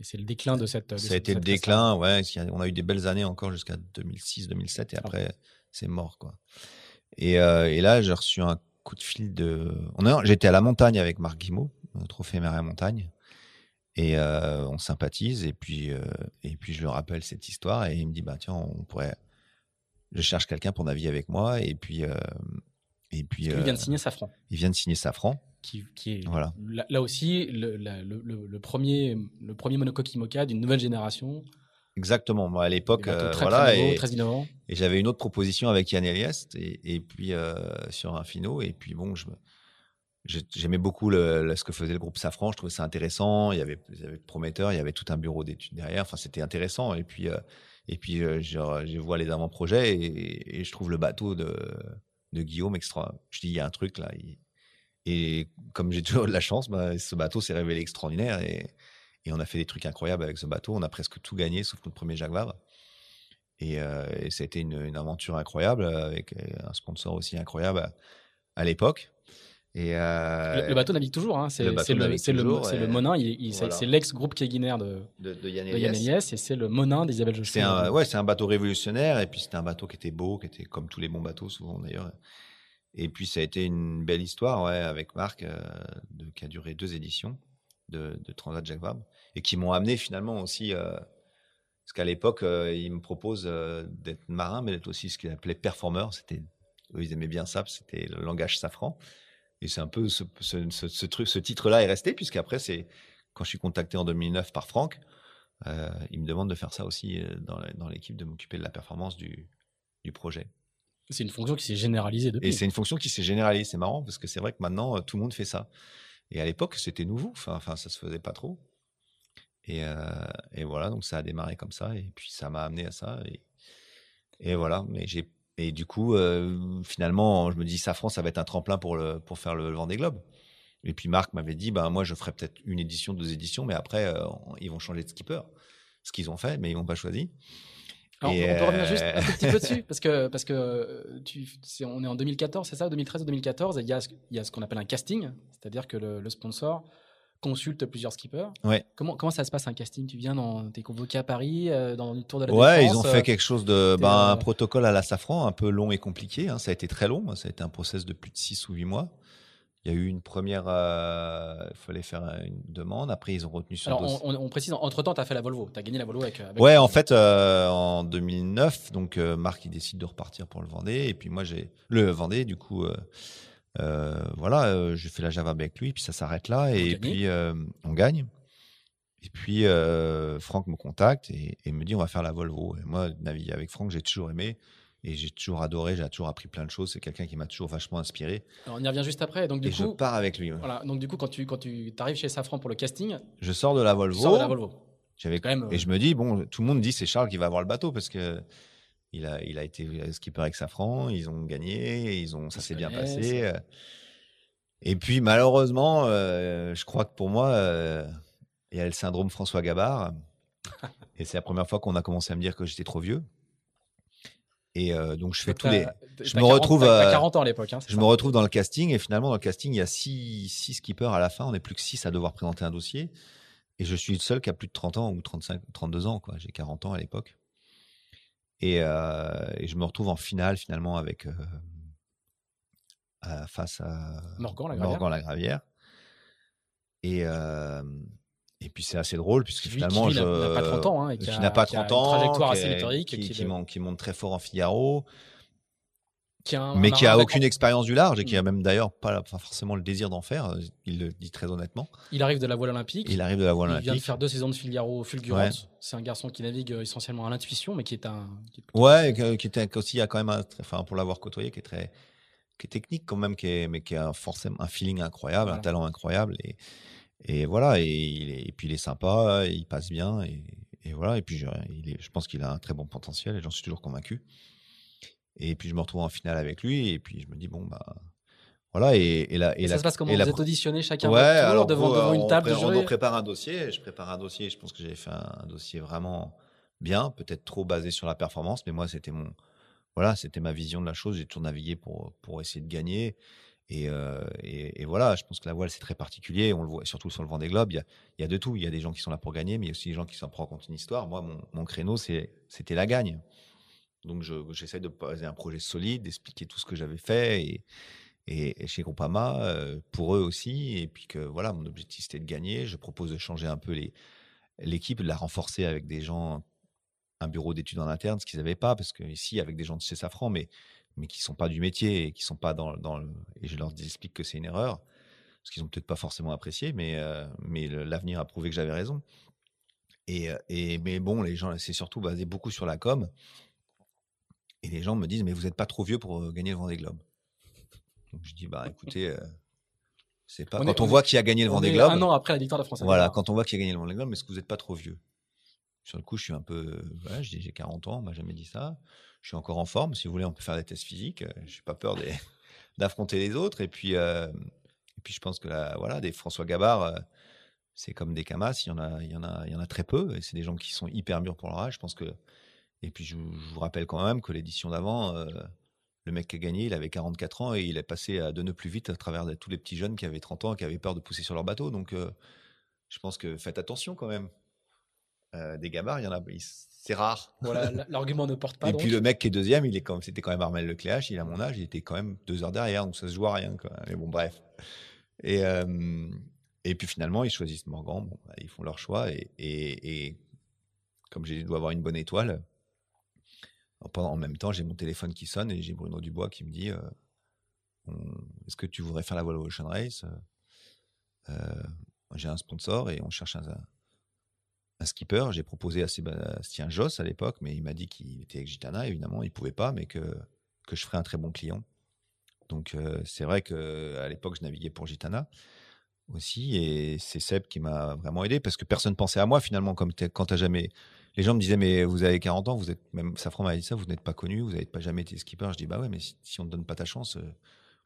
Speaker 1: Et c'est le déclin de cette.
Speaker 2: ça a été le déclin, ouais. On a eu des belles années encore jusqu'à 2006, 2007 et après, c'est mort, quoi. Et, et là, j'ai reçu un coup de fil de. J'étais à la montagne avec Marc Guimau, trophée et montagne. Et euh, on sympathise. Et puis, euh, et puis, je lui rappelle cette histoire. Et il me dit bah, tiens, on pourrait. Je cherche quelqu'un pour naviguer avec moi. Et puis. Euh, et puis
Speaker 1: il vient de signer Safran.
Speaker 2: Il vient de signer Safran.
Speaker 1: Qui, qui est voilà. là, aussi le, le, le, premier, le premier monocoque IMOCA d'une nouvelle génération.
Speaker 2: Exactement. Moi, à l'époque,
Speaker 1: très,
Speaker 2: voilà,
Speaker 1: très, et, très innovant.
Speaker 2: Et j'avais une autre proposition avec Yann Eliest et, et puis sur un finot. Et puis bon, je J'aimais beaucoup le, ce que faisait le groupe Safran. Je trouvais ça intéressant. Il y avait, il y avait prometteur. Il y avait tout un bureau d'études derrière. Enfin, c'était intéressant. Et puis, euh, et puis, euh, je, vois les avant-projets et, et, je trouve le bateau de, de Guillaume extra. Je dis, il y a un truc là. Et comme j'ai toujours de la chance, bah, ce bateau s'est révélé extraordinaire et, et, on a fait des trucs incroyables avec ce bateau. On a presque tout gagné sauf notre premier Jacques Vabre. Et, euh, et ça a été une, une, aventure incroyable avec un sponsor aussi incroyable à l'époque.
Speaker 1: Et euh, le, bateau navigue toujours. Hein. C'est le, le, Monin. C'est l'ex-groupe Keguiner de,
Speaker 2: de, de, Yann
Speaker 1: et c'est le Monin d'Isabelle Jospin.
Speaker 2: C'est un, ouais, un bateau révolutionnaire. Et puis c'était un bateau qui était beau, qui était comme tous les bons bateaux, souvent d'ailleurs. Et puis ça a été une belle histoire ouais, avec Marc, euh, qui a duré deux éditions de, Transat Jacques Vabre. Et qui m'ont amené finalement aussi. Euh, parce qu'à l'époque, euh, il me propose d'être marin, mais d'être aussi ce qu'il appelait performeur. Eux, ils aimaient bien ça, c'était le langage safran. Et c'est un peu ce, titre-là est resté, puisqu'après, c'est quand je suis contacté en 2009 par Franck, euh, il me demande de faire ça aussi euh, dans l'équipe, de m'occuper de la performance du projet.
Speaker 1: C'est une fonction qui s'est généralisée depuis.
Speaker 2: Et c'est une fonction qui s'est généralisée. C'est marrant parce que c'est vrai que maintenant, euh, tout le monde fait ça. Et à l'époque, c'était nouveau. Enfin, enfin, ça se faisait pas trop. Et, euh, et, voilà, donc ça a démarré comme ça. Et puis, ça m'a amené à ça. Et, voilà. Mais j'ai et du coup, euh, finalement, je me dis, Safran, ça va être un tremplin pour, le, pour faire le, Vendée Globe. Et puis Marc m'avait dit, ben moi, je ferai peut-être une édition, deux éditions, mais après, ils vont changer de skipper. Ce qu'ils ont fait, mais ils m'ont pas choisi.
Speaker 1: Alors, on peut revenir juste un petit peu dessus, [LAUGHS] parce que, parce que tu, est, on est en 2014, c'est ça, 2013 ou 2014, et il y a, il y a ce qu'on appelle un casting, c'est-à-dire que le, le sponsor consulte plusieurs skippers.
Speaker 2: Ouais.
Speaker 1: Comment, comment ça se passe un casting? Tu viens dans, t'es convoqué à Paris, euh, dans le tour de la
Speaker 2: Ouais, ils ont fait euh, quelque chose de, ben, un protocole à la Safran, un peu long et compliqué. Hein. Ça a été très long. Ça a été un process de plus de 6 ou 8 mois. Il y a eu une première, euh, il fallait faire une demande. Après, ils ont retenu sur.
Speaker 1: Alors, on, on, précise, entre temps, tu as fait la Volvo. Tu as gagné la Volvo avec.
Speaker 2: ouais, en fait, en 2009, donc Marc il décide de repartir pour le Vendée, et puis moi j'ai le Vendée, du coup. Euh, voilà, euh, j'ai fait la Java avec lui, puis ça s'arrête là, et puis euh, on gagne. Et puis Franck me contacte et, me dit on va faire la Volvo. Et moi, naviguer avec Franck, j'ai toujours aimé. Et j'ai toujours adoré, j'ai toujours appris plein de choses. C'est quelqu'un qui m'a toujours vachement inspiré.
Speaker 1: Alors on y revient juste après. Donc du
Speaker 2: et
Speaker 1: coup,
Speaker 2: je pars avec lui.
Speaker 1: Voilà. Donc du coup, quand tu quand tu arrives chez Safran pour le casting,
Speaker 2: je sors de la Volvo.
Speaker 1: Sors de la Volvo.
Speaker 2: J'avais quand même. Et je me dis bon, tout le monde dit c'est Charles qui va avoir le bateau parce que il a, il a été skipper avec Safran, ils ont gagné, ils ont, ça s'est bien passé. Et puis malheureusement, euh, je crois que pour moi, euh, il y a le syndrome François Gabard. [LAUGHS] et c'est la première fois qu'on a commencé à me dire que j'étais trop vieux. Et euh, donc je fais
Speaker 1: Donc,
Speaker 2: tous les. je me
Speaker 1: 40
Speaker 2: retrouve,
Speaker 1: t'as- t'as
Speaker 2: euh,
Speaker 1: 40 ans à l'époque. hein,
Speaker 2: Je
Speaker 1: ça
Speaker 2: me retrouve dans le casting et finalement dans le casting il y a six, six skippers à la fin. On n'est plus que six à devoir présenter un dossier. Et je suis le seul qui a plus de 30 ans ou 35, 32 ans. quoi. J'ai 40 ans à l'époque. Et, euh, et je me retrouve en finale finalement avec euh, à- face à
Speaker 1: Morgan Lagravière.
Speaker 2: Morgan Lagravière. Et, euh, et puis c'est assez drôle puisque
Speaker 1: Qui, lui-
Speaker 2: finalement
Speaker 1: qui, lui,
Speaker 2: je
Speaker 1: n'a- pas 30 ans. hein, et
Speaker 2: qui
Speaker 1: a-
Speaker 2: n'a pas
Speaker 1: qui a
Speaker 2: 30
Speaker 1: une
Speaker 2: ans,
Speaker 1: trajectoire
Speaker 2: qui
Speaker 1: assez météorique.
Speaker 2: qui,
Speaker 1: qui
Speaker 2: qui monte, qui monte très fort en Figaro,
Speaker 1: qui a un-
Speaker 2: mais
Speaker 1: un
Speaker 2: qui a aucune expérience du large et qui a même d'ailleurs pas forcément le désir d'en faire. Il le dit très honnêtement.
Speaker 1: Il arrive de la voile olympique.
Speaker 2: Il arrive de la voile
Speaker 1: Il vient de
Speaker 2: olympique.
Speaker 1: faire deux saisons de Figaro fulgurantes. C'est un garçon qui navigue euh, essentiellement à l'intuition, mais qui est un. qui est-
Speaker 2: Ouais, qui était aussi il y a quand même un, enfin pour l'avoir côtoyé, qui est très, qui est technique quand même, qui est, mais qui a forcément un feeling incroyable,
Speaker 1: Voilà.
Speaker 2: un talent incroyable et et voilà et, il est- et puis il est sympa, il passe bien et, et voilà et puis je, il est, je pense qu'il a un très bon potentiel et j'en suis toujours convaincu. Et puis je me retrouve en finale avec lui et puis je me dis bon bah voilà et, et la et,
Speaker 1: Et
Speaker 2: la,
Speaker 1: ça se passe comment Vous
Speaker 2: la
Speaker 1: êtes auditionné chacun
Speaker 2: Ouais, alors
Speaker 1: devant, devant
Speaker 2: euh,
Speaker 1: une table de
Speaker 2: on,
Speaker 1: jury
Speaker 2: on prépare un dossier. Je prépare un dossier. Je pense que j'avais fait un, dossier vraiment bien, peut-être trop basé sur la performance, mais moi c'était mon, voilà, c'était ma vision de la chose. J'ai toujours navigué pour pour essayer de gagner. Et, euh, et, voilà, je pense que la voile c'est très particulier. On le voit surtout sur le Vendée Globe. Il y il y a de tout. Il y a des gens qui sont là pour gagner, mais il y a aussi des gens qui s'en prennent compte une histoire. Moi, mon, créneau c'était la gagne. Donc je- j'essaie de poser un projet solide, d'expliquer tout ce que j'avais fait et chez Groupama, euh, pour eux aussi. Et puis que voilà, mon objectif c'était de gagner. Je propose de changer un peu l'équipe, de la renforcer avec des gens, un bureau d'études en interne, ce qu'ils n'avaient pas, parce que ici, avec des gens de chez Safran, mais, mais qui sont pas du métier et qui sont pas dans, dans le. Et je leur explique que c'est une erreur, parce qu'ils ont peut-être pas forcément apprécié, mais, euh, mais l'avenir a prouvé que j'avais raison. Et, euh, et, mais bon, les gens, c'est surtout basé beaucoup sur la com. Et les gens me disent, mais vous n'êtes pas trop vieux pour euh, gagner le Vendée Globe. Donc je dis, bah écoutez, euh, c'est pas.
Speaker 1: On est-
Speaker 2: quand on,
Speaker 1: on est-
Speaker 2: voit qui a gagné le Vendée Globe.
Speaker 1: un an après la victoire de la France.
Speaker 2: Voilà, quand on voit qui a gagné le Vendée Globe, est-ce que vous n'êtes pas trop vieux? Sur le coup, je suis un peu. Voilà, j'ai 40 ans, on m'a jamais dit ça. Je suis encore en forme. Si vous voulez, on peut faire des tests physiques. euh, Je n'ai pas peur [LAUGHS] d'affronter les autres. Et puis, euh, et puis, je pense que la, voilà, des François Gabard, euh, c'est comme des Camas. Il y en a, il y en a, il y en a très peu. Et c'est des gens qui sont hyper mûrs pour leur âge. Je pense que. Et puis, je, vous- rappelle quand même que l'édition d'avant. le mec qui a gagné, il avait 44 ans et il est passé à deux nœuds plus vite à travers tous les petits jeunes qui avaient 30 ans et qui avaient peur de pousser sur leur bateau. Donc, je pense que faites attention quand même. Des gabards, il y en a, c'est rare.
Speaker 1: Voilà, l'argument ne porte pas.
Speaker 2: et
Speaker 1: donc.
Speaker 2: puis le mec qui est deuxième, il est quand c'était quand même Armel Lecléache, il a mon âge, il était quand même deux heures derrière, donc ça se joue à rien. Quoi. Mais bon, bref. Et, euh, et puis finalement, ils choisissent Morgan, bon, bah, ils font leur choix et, et, et comme j'ai dois avoir une bonne étoile, pendant- en même temps, j'ai mon téléphone qui sonne et j'ai Bruno Dubois qui me dit euh, Est-ce que tu voudrais faire la voile Ocean Race? Euh, J'ai un sponsor et on cherche un, un skipper. J'ai proposé à Sébastien Joss à l'époque, mais il m'a dit qu'il était avec Gitana, évidemment, il pouvait pas, mais que, que je ferais un très bon client. Donc euh, c'est vrai qu'à l'époque, je naviguais pour Gitana aussi, et c'est Seb qui m'a vraiment aidé parce que personne pensait à moi finalement, comme quand t'as jamais. Les gens me disaient, mais vous avez 40 ans, vous êtes même Safran m'a dit ça, vous n'êtes pas connu, vous n'avez pas jamais été skipper. Je dis, bah ouais, mais si, si on ne donne pas ta chance. euh,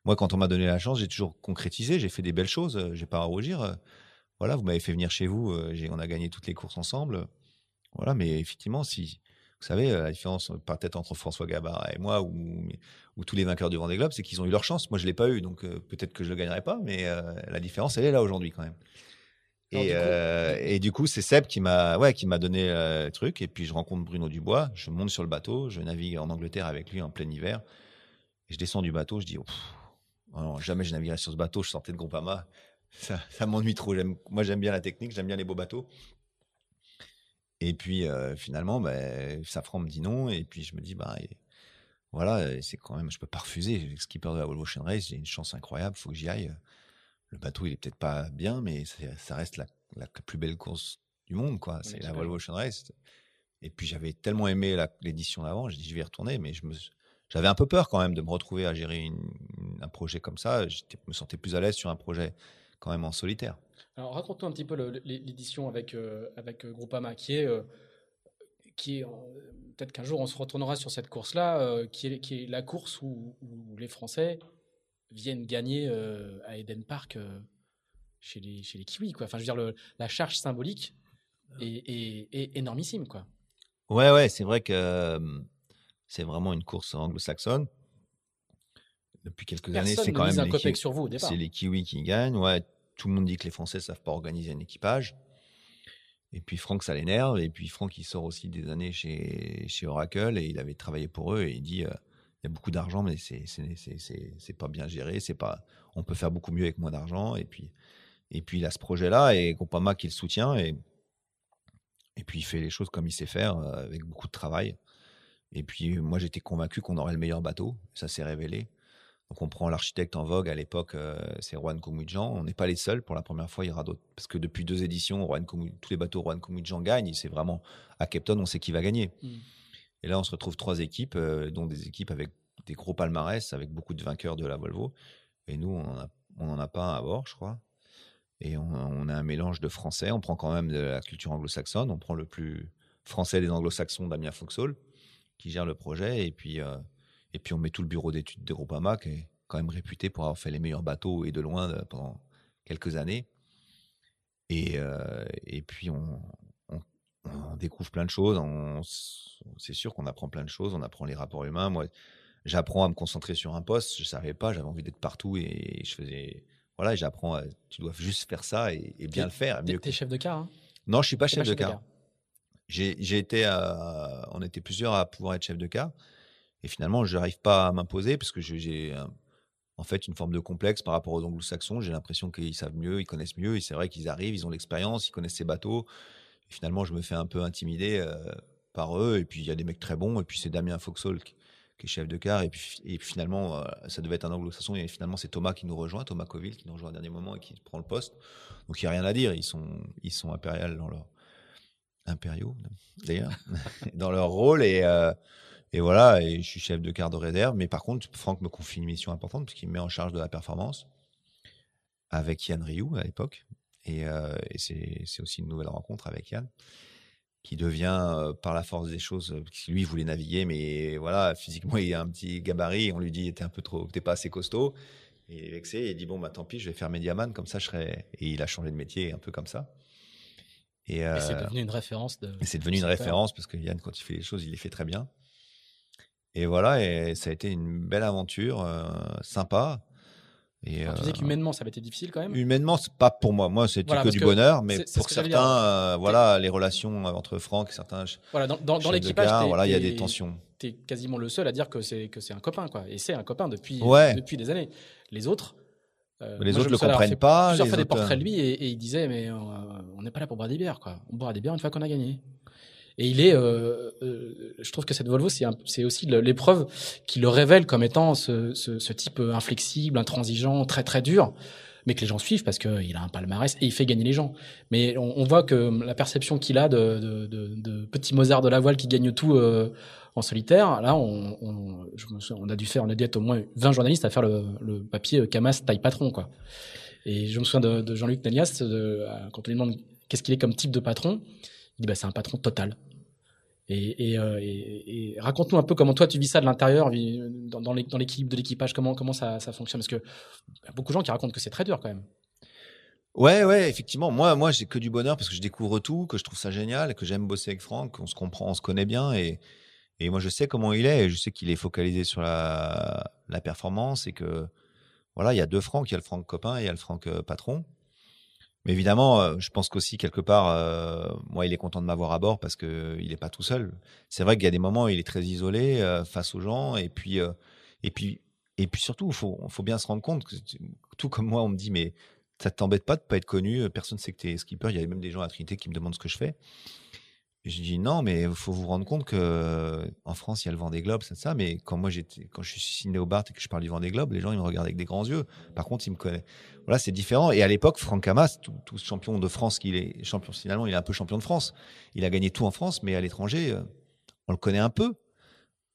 Speaker 2: Moi, quand on m'a donné la chance, j'ai toujours concrétisé, j'ai fait des belles choses, euh, j'ai pas à rougir. Voilà, vous m'avez fait venir chez vous, euh, on a gagné toutes les courses ensemble. Voilà, mais effectivement, si. Vous savez, euh, la différence euh, peut-être entre François Gabard et moi ou, ou tous les vainqueurs du Vendée Globe, c'est qu'ils ont eu leur chance. Moi, je l'ai pas eu, donc euh, peut-être que je le gagnerai pas, mais euh, la différence, elle est là aujourd'hui quand même. Et,
Speaker 1: du coup-
Speaker 2: et du coup, c'est Seb qui m'a ouais, qui m'a donné le truc. Et puis, je rencontre Bruno Dubois. Je monte sur le bateau. Je navigue en Angleterre avec lui en plein hiver. Et je descends du bateau. Je dis, oh non, jamais je naviguerai sur ce bateau. Je sortais de Groupama. Ça, ça m'ennuie trop. Moi, j'aime bien la technique. J'aime bien les beaux bateaux. Et puis, euh, finalement, ben, Safran me dit non. Et puis, je me dis, bah, et- voilà, c'est quand même, je peux pas refuser. Le skipper de la Volvo Ocean Race, j'ai une chance incroyable. Faut que j'y aille. Le bateau, il est peut-être pas bien, mais ça reste la, la plus belle course du monde, quoi. C'est la Volvo Ocean Race. Et puis, j'avais tellement aimé l'édition d'avant. J'ai dit, je vais y retourner, mais je me, j'avais un peu peur quand même de me retrouver à gérer une- une- un projet comme ça. Je me sentais plus à l'aise sur un projet quand même en solitaire.
Speaker 1: Alors raconte-nous un petit peu l'édition avec, euh, avec euh, Groupama, qui est, euh, qui est peut-être qu'un jour on se retournera sur cette course-là, euh, qui, est, qui est la course où, où les Français viennent gagner euh, à Eden Park euh, chez, les, chez les Kiwis. Quoi. Enfin, je veux dire, le- la charge symbolique est, est- est énormissime. Quoi.
Speaker 2: Ouais, ouais, c'est vrai que c'est vraiment une course anglo-saxonne. Depuis quelques
Speaker 1: Personne
Speaker 2: années, c'est quand même
Speaker 1: un
Speaker 2: les,
Speaker 1: sur vous
Speaker 2: c'est les Kiwis qui gagnent. Ouais, tout le monde dit que les Français savent pas organiser un équipage. Et puis Franck, ça l'énerve. Et puis Franck, il sort aussi des années chez, chez Oracle et il avait travaillé pour eux et il dit euh, il y a beaucoup d'argent, mais c'est c'est pas bien géré. C'est pas on peut faire beaucoup mieux avec moins d'argent. Et puis et puis il a ce projet-là et Groupama qui le soutient et et puis il fait les choses comme il sait faire euh, avec beaucoup de travail. Et puis moi j'étais convaincu qu'on aurait le meilleur bateau. Ça s'est révélé. Donc on prend l'architecte en vogue à l'époque, euh, c'est Juan Koumouidjan. On n'est pas les seuls. Pour la première fois, il y aura d'autres. Parce que depuis deux éditions, Juan tous les bateaux Juan Koumouidjan gagnent. C'est vraiment à Capton, on sait qui va gagner.
Speaker 1: Mm.
Speaker 2: Et là, on se retrouve trois équipes, euh, dont des équipes avec des gros palmarès, avec beaucoup de vainqueurs de la Volvo. Et nous, on n'en a, pas un à bord, je crois. Et on, on a un mélange de français. On prend quand même de la culture anglo-saxonne. On prend le plus français des anglo-saxons, Damien Foxhall, qui gère le projet. Et puis, euh, et puis on met tout le bureau d'études de Groupama, qui est quand même réputé pour avoir fait les meilleurs bateaux et de loin de- pendant quelques années. Et, euh, et puis on, on, on découvre plein de choses. C'est sûr qu'on apprend plein de choses. On apprend les rapports humains. Moi, j'apprends à me concentrer sur un poste. Je savais pas. J'avais envie d'être partout et je faisais. Voilà, j'apprends. Tu dois juste faire ça et, et bien le faire.
Speaker 1: T'es
Speaker 2: que-
Speaker 1: chef de car, hein?
Speaker 2: Non, je suis pas chef de car. J'ai j'ai été, à- on était plusieurs à pouvoir être chef de car, et finalement, je n'arrive pas à m'imposer parce que j'ai en fait une forme de complexe par rapport aux Anglo-Saxons. J'ai l'impression qu'ils savent mieux, ils connaissent mieux, et c'est vrai qu'ils arrivent, ils ont l'expérience, ils connaissent ces bateaux. Et finalement, je me fais un peu intimider euh, par eux, et puis il y a des mecs très bons, et puis c'est Damien Foxhall qui, est chef de car, et puis, et finalement, euh, ça devait être un Anglo-Saxon, et finalement, c'est Thomas qui nous rejoint, Thomas Coville qui nous rejoint au dernier moment et qui prend le poste. Donc il n'y a rien à dire, ils sont, ils sont impériaux dans leur impériaux d'ailleurs [LAUGHS] dans leur rôle et euh, et voilà et je suis chef de quart de réserve mais par contre Franck me confie une mission importante puisqu'il me met en charge de la performance avec Yann Rioux à l'époque et, euh, et c'est aussi une nouvelle rencontre avec Yann qui devient euh, par la force des choses euh, parce que lui il voulait naviguer mais voilà physiquement [LAUGHS] il a un petit gabarit on lui dit t'es un peu trop t'es pas assez costaud et il est vexé et il dit bon bah tant pis je vais faire médiaman comme ça je serai et il a changé de métier un peu comme ça et,
Speaker 1: Et c'est devenu une référence de.
Speaker 2: c'est devenu une référence parce que Yann, quand il fait les choses, il les fait très bien. Et voilà, et ça a été une belle aventure, euh, sympa. Et
Speaker 1: tu
Speaker 2: euh,
Speaker 1: disais qu'humainement, ça avait été difficile quand même?
Speaker 2: humainement, c'est pas pour moi. Moi, c'était
Speaker 1: Voilà,
Speaker 2: que du
Speaker 1: que
Speaker 2: bonheur, mais pour
Speaker 1: ce
Speaker 2: certains, euh, voilà, les relations entre Franck et certains
Speaker 1: Voilà, dans, dans, dans
Speaker 2: de
Speaker 1: l'équipage,
Speaker 2: voilà, il y a des tensions.
Speaker 1: T'es quasiment le seul à dire que c'est que c'est un copain, quoi. Et c'est un copain depuis
Speaker 2: Ouais.
Speaker 1: depuis des années. Les autres. euh,
Speaker 2: les
Speaker 1: moi,
Speaker 2: autres
Speaker 1: je
Speaker 2: le comprennent
Speaker 1: fait
Speaker 2: pas,
Speaker 1: Plusieurs
Speaker 2: les
Speaker 1: fois des
Speaker 2: autres,
Speaker 1: portraits de
Speaker 2: euh,
Speaker 1: lui et, et il disait mais euh, on n'est pas là pour boire des bières, quoi. On boira des bières une fois qu'on a gagné. Et il est, euh, euh, je trouve que cette Volvo, c'est aussi l'épreuve qui le révèle comme étant ce, ce, ce type euh, inflexible, intransigeant, très très dur, mais que les gens suivent parce qu'il a un palmarès et il fait gagner les gens. Mais on, on voit que la perception qu'il a de, de, de, de petit Mozart de la voile qui gagne tout euh, en solitaire, là, on, on, on a dû faire, on a dû être au moins 20 journalistes à faire le, le papier euh, Camas taille patron, quoi. Et je me souviens de, Jean-Luc Nelias, quand on lui demande qu'est-ce qu'il est comme type de patron, il dit bah, c'est un patron total. Euh, et- raconte-nous un peu comment toi tu vis ça de l'intérieur, dans, dans de l'équipage, comment, ça, fonctionne? Parce que y a beaucoup de gens qui racontent que c'est très dur quand même.
Speaker 2: Ouais, ouais, effectivement. Moi, moi, j'ai que du bonheur parce que je découvre tout, que je trouve ça génial, que j'aime bosser avec Franck, qu'on se comprend, on se connaît bien et, moi, je sais comment il est et je sais qu'il est focalisé sur la, la performance et que, voilà, il y a deux Franck, il y a le Franck copain et il y a le Franck euh, patron. Mais évidemment, euh, je pense qu'aussi, quelque part, euh, moi, il est content de m'avoir à bord parce que il est pas tout seul. C'est vrai qu'il y a des moments où il est très isolé euh, face aux gens et puis, euh, et puis, et puis surtout, il faut, faut bien se rendre compte que, tout comme moi, on me dit, mais ça t'embête pas de pas être connu Personne sait que tu es skipper. Il y a même des gens à Trinité qui me demandent ce que je fais. Je dis non, mais il faut vous rendre compte que euh, en France, il y a le Vendée Globe, c'est ça. Mais quand moi j'étais, quand je suis signé au Bart et que je parle du Vendée Globe, les gens ils me regardent avec des grands yeux. Par contre, ils me connaissent. Voilà, c'est différent. Et à l'époque, Franck Hamas, tout, champion de France qu'il est, champion finalement, il est un peu champion de France. Il a gagné tout en France, mais à l'étranger, euh, on le connaît un peu.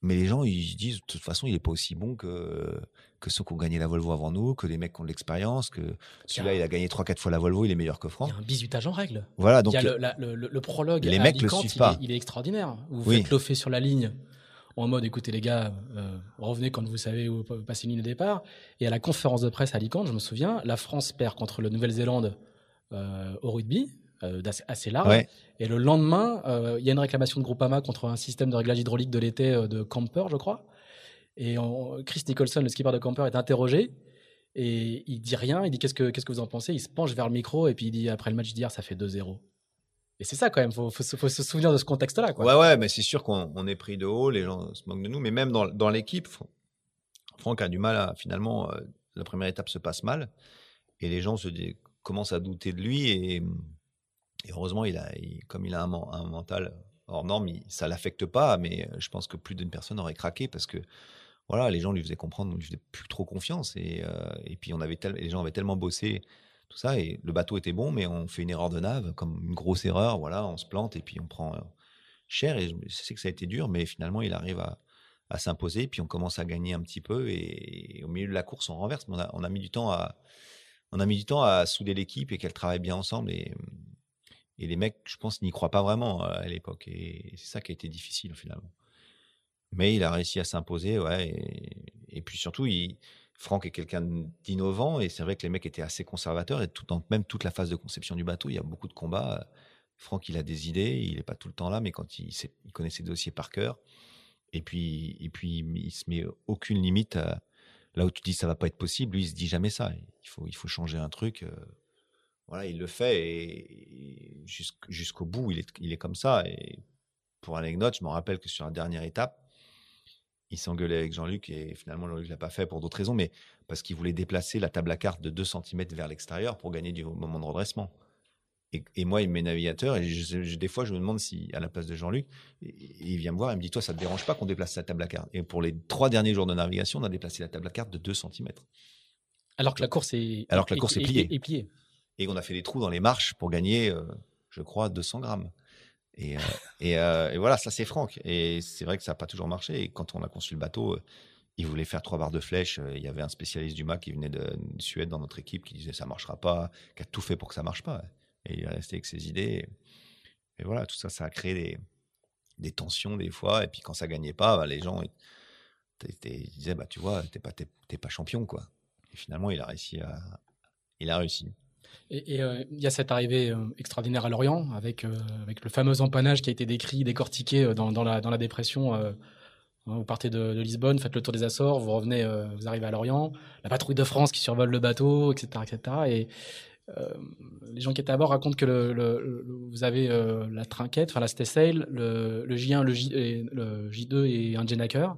Speaker 2: Mais les gens, ils se disent, de toute façon, il n'est pas aussi bon que, que ceux qui ont gagné la Volvo avant nous, que les mecs qui ont de l'expérience, que celui-là, il a gagné 3-4 fois la Volvo, il est meilleur que
Speaker 1: Il
Speaker 2: Franck.
Speaker 1: y a un bisutage en règle.
Speaker 2: Voilà,
Speaker 1: Il
Speaker 2: donc,
Speaker 1: y a
Speaker 2: euh,
Speaker 1: le, la- le- le- le prologue.
Speaker 2: les
Speaker 1: à
Speaker 2: mecs le
Speaker 1: Alicante,
Speaker 2: suivent
Speaker 1: il
Speaker 2: pas.
Speaker 1: est- Il est, extraordinaire. Vous
Speaker 2: Oui.
Speaker 1: faites l'offet sur la ligne en mode écoutez les gars, euh, revenez quand vous savez où passer une ligne de départ. Et à la conférence de presse à Alicante, je me souviens, la France perd contre la Nouvelle-Zélande euh, au rugby. assez large. Et le lendemain, il y a une réclamation de Groupama contre un système de réglage hydraulique de l'été de Camper, je crois. Et Chris Nicholson, le skipper de Camper, est interrogé. Et il dit rien, il dit qu'est-ce que, que vous en pensez? Il se penche vers le micro et puis il dit après le match d'hier, ça fait 2-0. Et c'est ça quand même, il faut, faut, se souvenir de ce contexte-là. Quoi.
Speaker 2: Ouais, ouais, mais c'est sûr qu'on est pris de haut, les gens se moquent de nous, mais même dans, dans l'équipe, Franck a du mal à finalement, euh, la première étape se passe mal et les gens commencent à douter de lui et, heureusement, il a, comme il a un, un mental hors norme, ça l'affecte pas, mais je pense que plus d'une personne aurait craqué parce que voilà, les gens lui faisaient comprendre, lui faisaient plus trop confiance. Et, euh, puis, on avait les gens avaient tellement bossé, tout ça, et le bateau était bon, mais on fait une erreur de nave, comme une grosse erreur, voilà, on se plante et puis on prend euh, cher. Et je sais que ça a été dur, mais finalement, il arrive à, s'imposer, puis on commence à gagner un petit peu, et, au milieu de la course, on renverse. On a, on a mis du temps à, on a mis du temps à souder l'équipe et qu'elle travaille bien ensemble. Et, et les mecs, je pense, n'y croient pas vraiment euh, à l'époque. Et c'est ça qui a été difficile finalement. Mais il a réussi à s'imposer, ouais. Et, puis surtout, il, Franck est quelqu'un d'innovant et c'est vrai que les mecs étaient assez conservateurs et même toute la phase de conception du bateau, il y a beaucoup de combats. Franck, il a des idées, il n'est pas tout le temps là, mais quand il connaît ses dossiers par cœur. Et puis, et puis, il se met aucune limite là où tu dis ça va pas être possible. Lui, il se dit jamais ça. Il faut, il faut changer un truc. Euh, voilà, il le fait et, jusqu'au bout, il est, il est comme ça. Et pour anecdote, je me rappelle que sur la dernière étape, il s'engueulait avec Jean-Luc et finalement Jean-Luc l'a pas fait pour d'autres raisons, mais parce qu'il voulait déplacer la table à carte de 2 cm vers l'extérieur pour gagner du moment de redressement. Et, moi, il met navigateur et des fois, je me demande si, à la place de Jean-Luc, il vient me voir et me dit Toi, ça te dérange pas qu'on déplace la table à carte Et pour les trois derniers jours de navigation, on a déplacé la table à carte de 2 cm.
Speaker 1: Alors que la course est,
Speaker 2: Alors que la course est, pliée.
Speaker 1: pliée.
Speaker 2: Et on a fait des trous dans les marches pour gagner, euh, je crois, 200 grammes. Euh, euh, et, voilà, ça c'est Franck. Et c'est vrai que ça n'a pas toujours marché. Et quand on a conçu le bateau, euh, il voulait faire trois barres de flèche. Il y avait un spécialiste du MAC qui venait de, Suède dans notre équipe qui disait ça marchera pas, qui a tout fait pour que ça marche pas. Et il est resté avec ses idées. Et, voilà, tout ça, ça a créé des, tensions des fois. Et puis quand ça gagnait pas, bah, les gens disaient bah tu vois, t'es pas pas champion quoi. Et finalement, il a réussi il a réussi.
Speaker 1: Et euh, il y a cette arrivée euh, extraordinaire à Lorient, avec, euh, avec le fameux empannage qui a été décrit, décortiqué dans, la, dépression. Hein, vous partez de, Lisbonne, faites le tour des Açores, vous revenez, vous arrivez à Lorient, la patrouille de France qui survole le bateau, etc. etc. et les gens qui étaient à bord racontent que vous avez la trinquette, enfin la stay sail, le, J1, le, J, le J2 et un Jenaker.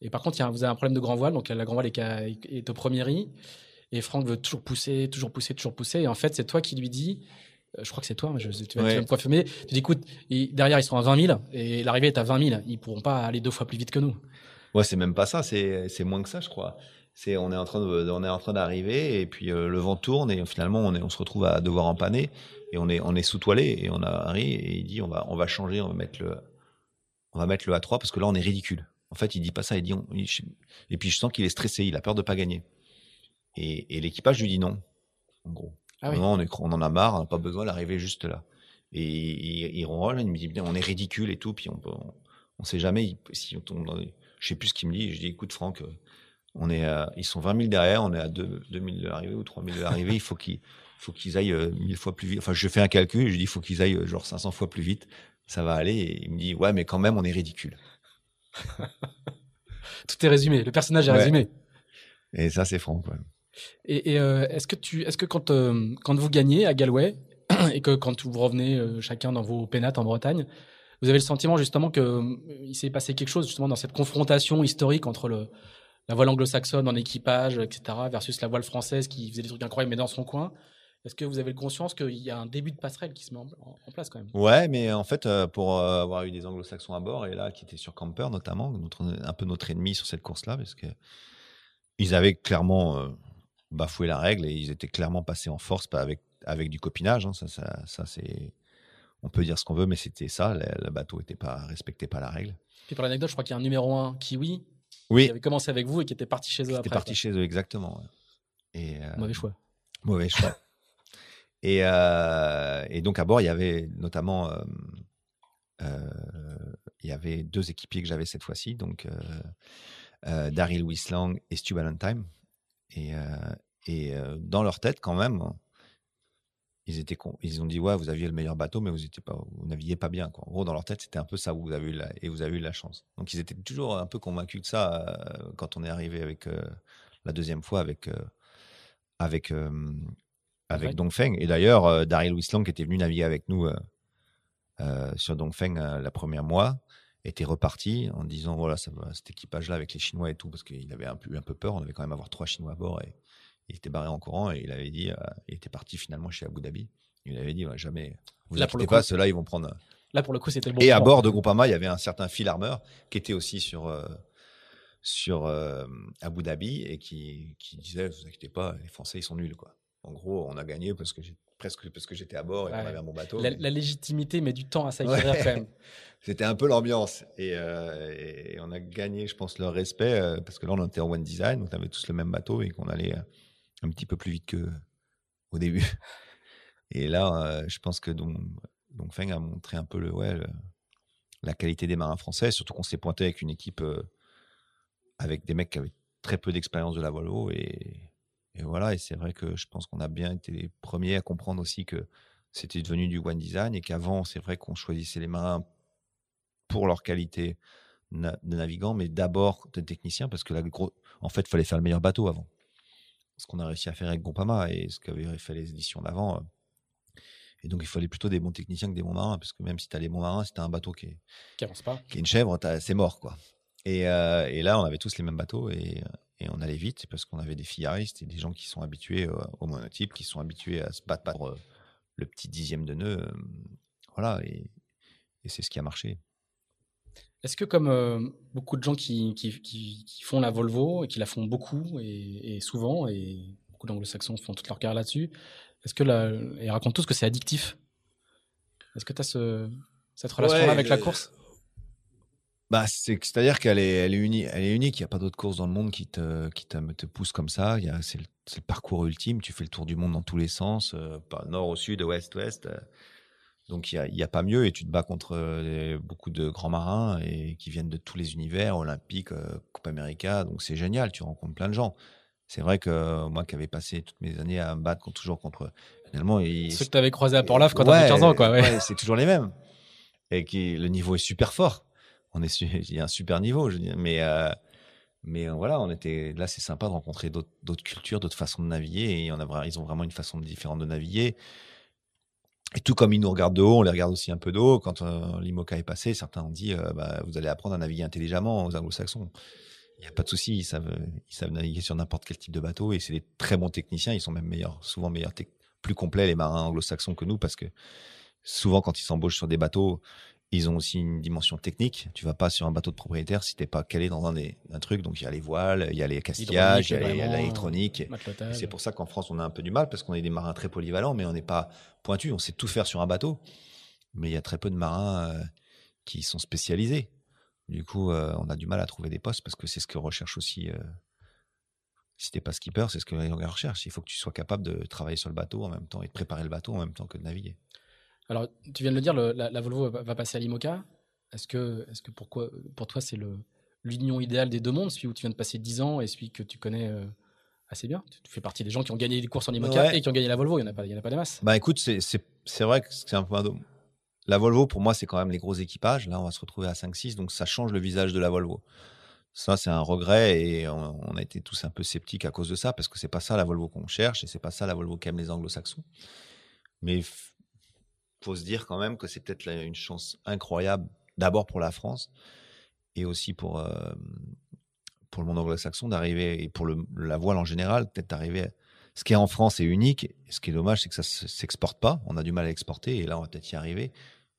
Speaker 1: Et par contre, vous avez un problème de grand voile, donc la grand voile est, est au premier riz. Et Franck veut toujours pousser, toujours pousser, toujours pousser. Et en fait, c'est toi qui lui dis, euh, je crois que c'est toi, je, tu, vas, me confirmer. Tu dis, écoute, derrière, ils sont à 20 000 et l'arrivée est à 20 000. Ils pourront pas aller deux fois plus vite que nous.
Speaker 2: Ouais, c'est même pas ça, c'est moins que ça, je crois. C'est on est en train de, on est en train d'arriver et puis euh, le vent tourne et finalement on est on se retrouve à devoir empanner et on est on est sous toilé et on arrive et il dit on va on va changer on va mettre le on va mettre le A3 parce que là on est ridicule. En fait, il dit pas ça, il dit et puis je sens qu'il est stressé, il a peur de pas gagner. Et, l'équipage lui dit non, en gros. Ah on, on, en a marre, on n'a pas besoin d'arriver juste là. Et il, il me dit, on est ridicule et tout, puis on ne on sait jamais si on tombe dans Je sais plus ce qu'il me dit, je dis, écoute Franck, euh, on est ils sont 20 000 derrière, on est à 2, 000 de l'arrivée ou 3 000 de l'arrivée, il faut qu'ils faut qu'ils aillent euh, mille fois plus vite. Enfin, je fais un calcul, je dis, il faut qu'ils aillent euh, genre 500 fois plus vite, ça va aller. Et il me dit, ouais, mais quand même, on est ridicule. [LAUGHS]
Speaker 1: Tout est résumé, le personnage est résumé.
Speaker 2: Et ça, c'est Franck. Ouais.
Speaker 1: Et, euh, est-ce que tu, est-ce que quand euh, quand vous gagnez à Galway [CLEARS THROAT] et que quand vous revenez euh, chacun dans vos pénates en Bretagne, vous avez le sentiment justement que il s'est passé quelque chose justement dans cette confrontation historique entre la voile anglo-saxonne en équipage, etc., versus la voile française qui faisait des trucs incroyables mais dans son coin. Est-ce que vous avez le conscience qu'il y a un début de passerelle qui se met en, place quand même?
Speaker 2: Ouais, mais en fait, pour avoir eu des anglo-saxons à bord et là qui étaient sur Camper notamment, notre, un peu notre ennemi sur cette course-là, parce que ils avaient clairement bafoué la règle et ils étaient clairement passés en force avec, avec du copinage. Hein. Ça, ça, c'est, on peut dire ce qu'on veut, mais c'était ça. Le, bateau était pas, respectait pas la règle.
Speaker 1: Puis pour l'anecdote, je crois qu'il y a un numéro 1 Kiwi
Speaker 2: oui.
Speaker 1: qui avait commencé avec vous et qui était parti chez eux
Speaker 2: qui Était parti chez eux, exactement.
Speaker 1: Et, euh, mauvais choix.
Speaker 2: Mauvais choix. [LAUGHS] et, euh, et, donc à bord, il y avait notamment euh, il y avait deux équipiers que j'avais cette fois-ci, donc Daryl Wislang et Stu Valentine. Et, euh, et euh, dans leur tête, quand même, ils étaient ils ont dit ouais vous aviez le meilleur bateau mais vous étiez pas vous naviguiez pas bien quoi. En gros dans leur tête c'était un peu ça vous avez eu la, et vous avez eu la chance. Donc ils étaient toujours un peu convaincus de ça euh, quand on est arrivé avec euh, la deuxième fois avec euh, avec avec Dongfeng et d'ailleurs Daryl Wislang qui était venu naviguer avec nous sur Dongfeng la première mois était reparti en disant voilà ça cet équipage là avec les Chinois et tout parce qu'il avait un peu un peu peur on avait quand même avoir trois Chinois à bord et il était barré en courant et il avait dit, euh, il était parti finalement chez Abu Dhabi. Il avait dit, jamais, vous inquiétez pas, ceux-là, ils vont prendre.
Speaker 1: Là, pour le coup, c'était
Speaker 2: bon. Et à bord de Groupama, il y avait un certain Phil Armour qui était aussi sur, euh, sur euh, Abu Dhabi et qui, qui disait, vous inquiétez pas, les Français, ils sont nuls, quoi. En gros, on a gagné parce que presque parce que j'étais à bord et qu'on avait bon bateau.
Speaker 1: La, légitimité met du temps à s'acquérir quand même. [LAUGHS]
Speaker 2: C'était un peu l'ambiance et, on a gagné, je pense, leur respect parce que là, on était en one design, on avait tous le même bateau et qu'on allait un petit peu plus vite que au début. [LAUGHS] Et là, euh, je pense que donc, donc Feng a montré un peu le, ouais, la qualité des marins français, surtout qu'on s'est pointé avec une équipe euh, avec des mecs qui avaient très peu d'expérience de la Volvo et, et voilà. Et c'est vrai que je pense qu'on a bien été les premiers à comprendre aussi que c'était devenu du one design et qu'avant, c'est vrai qu'on choisissait les marins pour leur qualité de navigants, mais d'abord de techniciens parce que là, en fait, il fallait faire le meilleur bateau avant ce qu'on a réussi à faire avec Groupama et ce qu'avaient fait les éditions d'avant. Euh. Et donc, il fallait plutôt des bons techniciens que des bons marins, parce que même si tu as les bons marins, si tu as un bateau qui est,
Speaker 1: qui avance pas,
Speaker 2: qui est une chèvre, c'est mort. quoi. Et, euh, et, là, on avait tous les mêmes bateaux et, et on allait vite parce qu'on avait des fillaristes et des gens qui sont habitués euh, au monotype, qui sont habitués à se battre pour le petit dixième de nœud. voilà, et, et c'est ce qui a marché.
Speaker 1: Est-ce que comme euh, beaucoup de gens qui, qui, font la Volvo et qui la font beaucoup et, souvent, et beaucoup d'anglo-saxons font toute leur carrière là-dessus, est-ce que la, ils racontent tous que c'est addictif? Est-ce que tu as ce, cette relation-là avec la course?
Speaker 2: Bah, c'est-à-dire qu'elle est, elle est, unique. Elle est unique. Il n'y a pas d'autres courses dans le monde qui te, qui te, te pousse comme ça. C'est le, le, parcours ultime. Tu fais le tour du monde dans tous les sens, euh, nord au sud, ouest, ouest. Euh, donc il n'y a, a, pas mieux et tu te bats contre euh, beaucoup de grands marins et qui viennent de tous les univers, olympiques, euh, Coupe América. Donc c'est génial, tu rencontres plein de gens. C'est vrai que moi qui avais passé toutes mes années à me battre contre, toujours contre finalement
Speaker 1: ceux que tu avais croisé à Port-Laf quand tu avais 15 ans quoi.
Speaker 2: Ouais, c'est toujours les mêmes et qui le niveau est super fort. On est [LAUGHS] il y a un super niveau, je dis, mais mais voilà, on était là, c'est sympa de rencontrer d'autres cultures, d'autres façons de naviguer et on ils ont vraiment une façon différente de naviguer. Et tout comme ils nous regardent de haut, on les regarde aussi un peu de haut. Quand euh, l'IMOCA est passé, certains ont dit euh, bah, Vous allez apprendre à naviguer intelligemment aux anglo-saxons. Il n'y a pas de souci, ils savent, ils savent naviguer sur n'importe quel type de bateau et c'est des très bons techniciens. Ils sont même meilleurs, souvent meilleurs, plus complets les marins anglo-saxons que nous parce que souvent quand ils s'embauchent sur des bateaux, ils ont aussi une dimension technique. Tu vas pas sur un bateau de propriétaire si t'es pas calé dans un, des, un truc. Donc il y a les voiles, il y a les castillages, il y a l'électronique. C'est pour ça qu'en France on a un peu du mal parce qu'on est des marins très polyvalents, mais on n'est pas pointu. On sait tout faire sur un bateau, mais il y a très peu de marins euh, qui sont spécialisés. Du coup, euh, on a du mal à trouver des postes parce que c'est ce que recherche aussi. Euh, si t'es pas skipper, c'est ce que les gens recherchent. Il faut que tu sois capable de travailler sur le bateau en même temps et de préparer le bateau en même temps que de naviguer.
Speaker 1: Alors, tu viens de le dire, la, Volvo va, passer à l'IMOCA. Est-ce que, est que pourquoi, pour toi, c'est l'union idéale des deux mondes, celui où tu viens de passer 10 ans et celui que tu connais euh, assez bien? Tu fais partie des gens qui ont gagné des courses en IMOCA et qui ont gagné la Volvo. Il n'y en, a pas, en a pas des masses.
Speaker 2: Bah écoute, c'est vrai que c'est un peu un La Volvo, pour moi, c'est quand même les gros équipages. Là, on va se retrouver à 5-6, donc ça change le visage de la Volvo. Ça, c'est un regret et on, a été tous un peu sceptiques à cause de ça parce que c'est pas ça la Volvo qu'on cherche et c'est pas ça la Volvo qu'aiment les anglo-saxons. Mais faut se dire quand même que c'est peut-être une chance incroyable, d'abord pour la France et aussi pour, euh, pour le monde anglo-saxon d'arriver, et pour la voile en général, peut-être d'arriver. Ce qui est en France est unique. Ce qui est dommage, c'est que ça s'exporte pas. On a du mal à exporter et là, on va peut-être y arriver.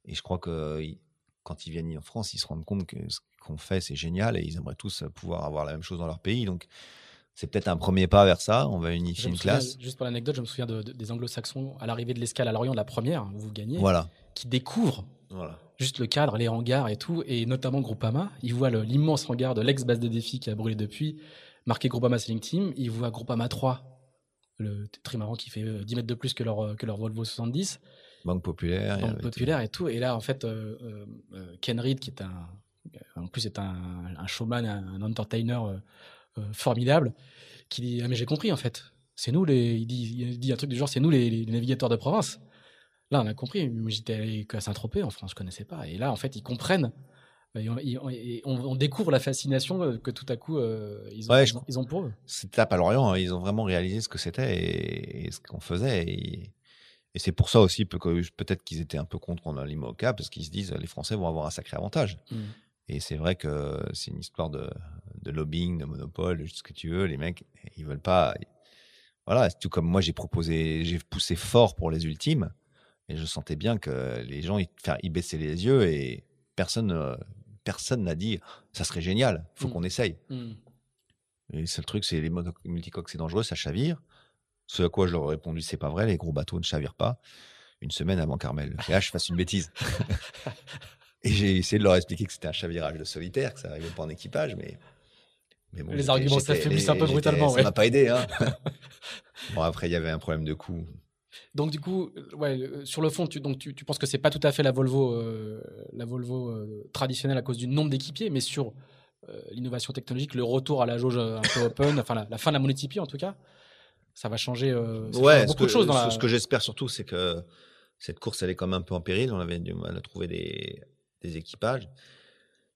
Speaker 2: Et je crois que quand ils viennent en France, ils se rendent compte que ce qu'on fait, c'est génial et ils aimeraient tous pouvoir avoir la même chose dans leur pays. Donc, c'est peut-être un premier pas vers ça. On va unifier une classe.
Speaker 1: Juste pour l'anecdote, je me souviens des anglo-saxons à l'arrivée de l'escale à Lorient, la première, où vous gagnez,
Speaker 2: voilà.
Speaker 1: qui découvrent juste le cadre, les hangars et tout, et notamment Groupama. Ils voient l'immense hangar de l'ex-base de défi qui a brûlé depuis, marqué Groupama Sailing Team. Ils voient Groupama 3, le trimaran qui fait 10 euh, mètres de plus que leur, que leur Volvo 70.
Speaker 2: Banque populaire.
Speaker 1: Banque populaire et tout. Et là, en fait, euh, euh, Ken Reed, qui est un, en plus, est un, un showman, un, entertainer euh, formidable, qui dit ah mais j'ai compris en fait. C'est nous les, il dit, il dit un truc du genre c'est nous les, navigateurs de province. Là, on a compris. J'étais allé qu'à Saint-Tropez en France, je connaissais pas. Et là, en fait, ils comprennent. on, découvre la fascination que tout à coup ils, ont, ils, ont, pour eux.
Speaker 2: C'était à Lorient, hein. ils ont vraiment réalisé ce que c'était et, ce qu'on faisait. Et, c'est pour ça aussi peut-être qu'ils étaient un peu contre l'IMOCA parce qu'ils se disent les Français vont avoir un sacré avantage. Mmh. Et c'est vrai que c'est une histoire de, de, lobbying, de monopole, ce que tu veux. Les mecs, ils veulent pas. Voilà, tout comme moi, j'ai proposé, j'ai poussé fort pour les ultimes, et je sentais bien que les gens, ils, ils baissaient les yeux et personne, personne n'a dit ça serait génial, il faut mmh. qu'on essaye. Mmh. Et le seul truc, c'est les multicoques, c'est dangereux, ça chavire. Ce à quoi je leur ai répondu, c'est pas vrai, les gros bateaux ne chavirent pas. Une semaine avant Carmel, là, je fasse une bêtise. [LAUGHS] Et j'ai essayé de leur expliquer que c'était un chavirage de solitaire, que ça n'arrivait pas en équipage, mais.
Speaker 1: mais bon, les arguments s'affaiblissent un peu brutalement.
Speaker 2: Ça m'a pas aidé. Hein. [LAUGHS] bon, après, il y avait un problème de coût.
Speaker 1: Donc du coup, ouais, sur le fond, tu, donc, tu, tu penses que c'est pas tout à fait la Volvo, euh, la Volvo euh, traditionnelle à cause du nombre d'équipiers, mais sur euh, l'innovation technologique, le retour à la jauge un peu [LAUGHS] open, enfin la, fin de la monotypie en tout cas, ça va changer,
Speaker 2: ouais, beaucoup de choses. Dans la... Ce que j'espère surtout, c'est que cette course, elle est quand même un peu en péril. On avait du mal à trouver des, des équipages.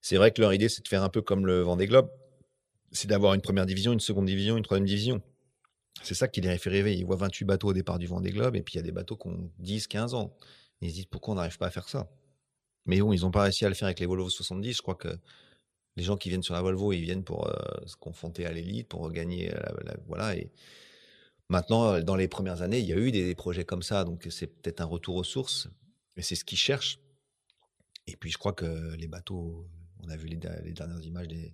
Speaker 2: C'est vrai que leur idée, c'est de faire un peu comme le Vendée Globe. C'est d'avoir une première division, une seconde division, une troisième division. C'est ça qui les fait rêver. Ils voient 28 bateaux au départ du Vendée Globe et puis il y a des bateaux qui ont 10, 15 ans. ils se disent pourquoi on n'arrive pas à faire ça? Mais bon, ils n'ont pas réussi à le faire avec les Volvo 70. Je crois que les gens qui viennent sur la Volvo, ils viennent pour euh, se confronter à l'élite, pour gagner. voilà. Et maintenant, dans les premières années, il y a eu des projets comme ça. Donc c'est peut-être un retour aux sources. Et c'est ce qu'ils cherchent. Et puis je crois que les bateaux, on a vu les, dernières images des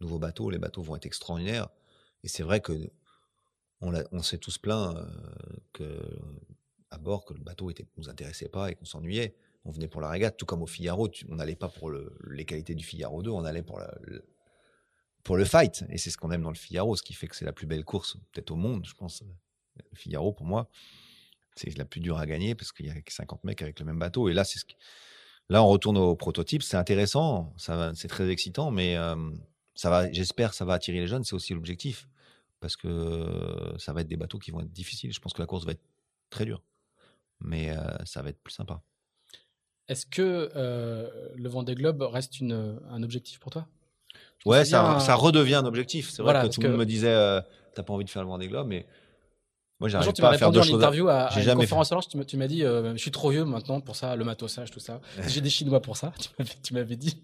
Speaker 2: nouveaux bateaux, les bateaux vont être extraordinaires. Et c'est vrai que on, s'est tous plaints euh, à bord que le bateau était, nous intéressait pas et qu'on s'ennuyait. On venait pour la régate, tout comme au Figaro. on n'allait pas pour les qualités du Figaro 2, on allait pour, le, pour le fight. Et c'est ce qu'on aime dans le Figaro, ce qui fait que c'est la plus belle course peut-être au monde, je pense. Le Figaro, pour moi, c'est la plus dure à gagner parce qu'il y a 50 mecs avec le même bateau. Et là, c'est ce qui, Là, on retourne au prototype. C'est intéressant, c'est très excitant, mais ça va. J'espère, ça va attirer les jeunes. C'est aussi l'objectif, parce que ça va être des bateaux qui vont être difficiles. Je pense que la course va être très dure, mais ça va être plus sympa.
Speaker 1: Est-ce que le Vendée Globe reste une, un objectif pour toi?
Speaker 2: Ouais, ça, ça, redevient un objectif. C'est vrai que tout le monde me disait, t'as pas envie de faire le Vendée Globe, mais
Speaker 1: moi, j'arrive pas à faire deux choses. en interview à, à une conférence alors, tu m'as dit, euh, je suis trop vieux maintenant pour ça, le matosage, tout ça. J'ai des Chinois pour ça. [LAUGHS] Tu m'avais dit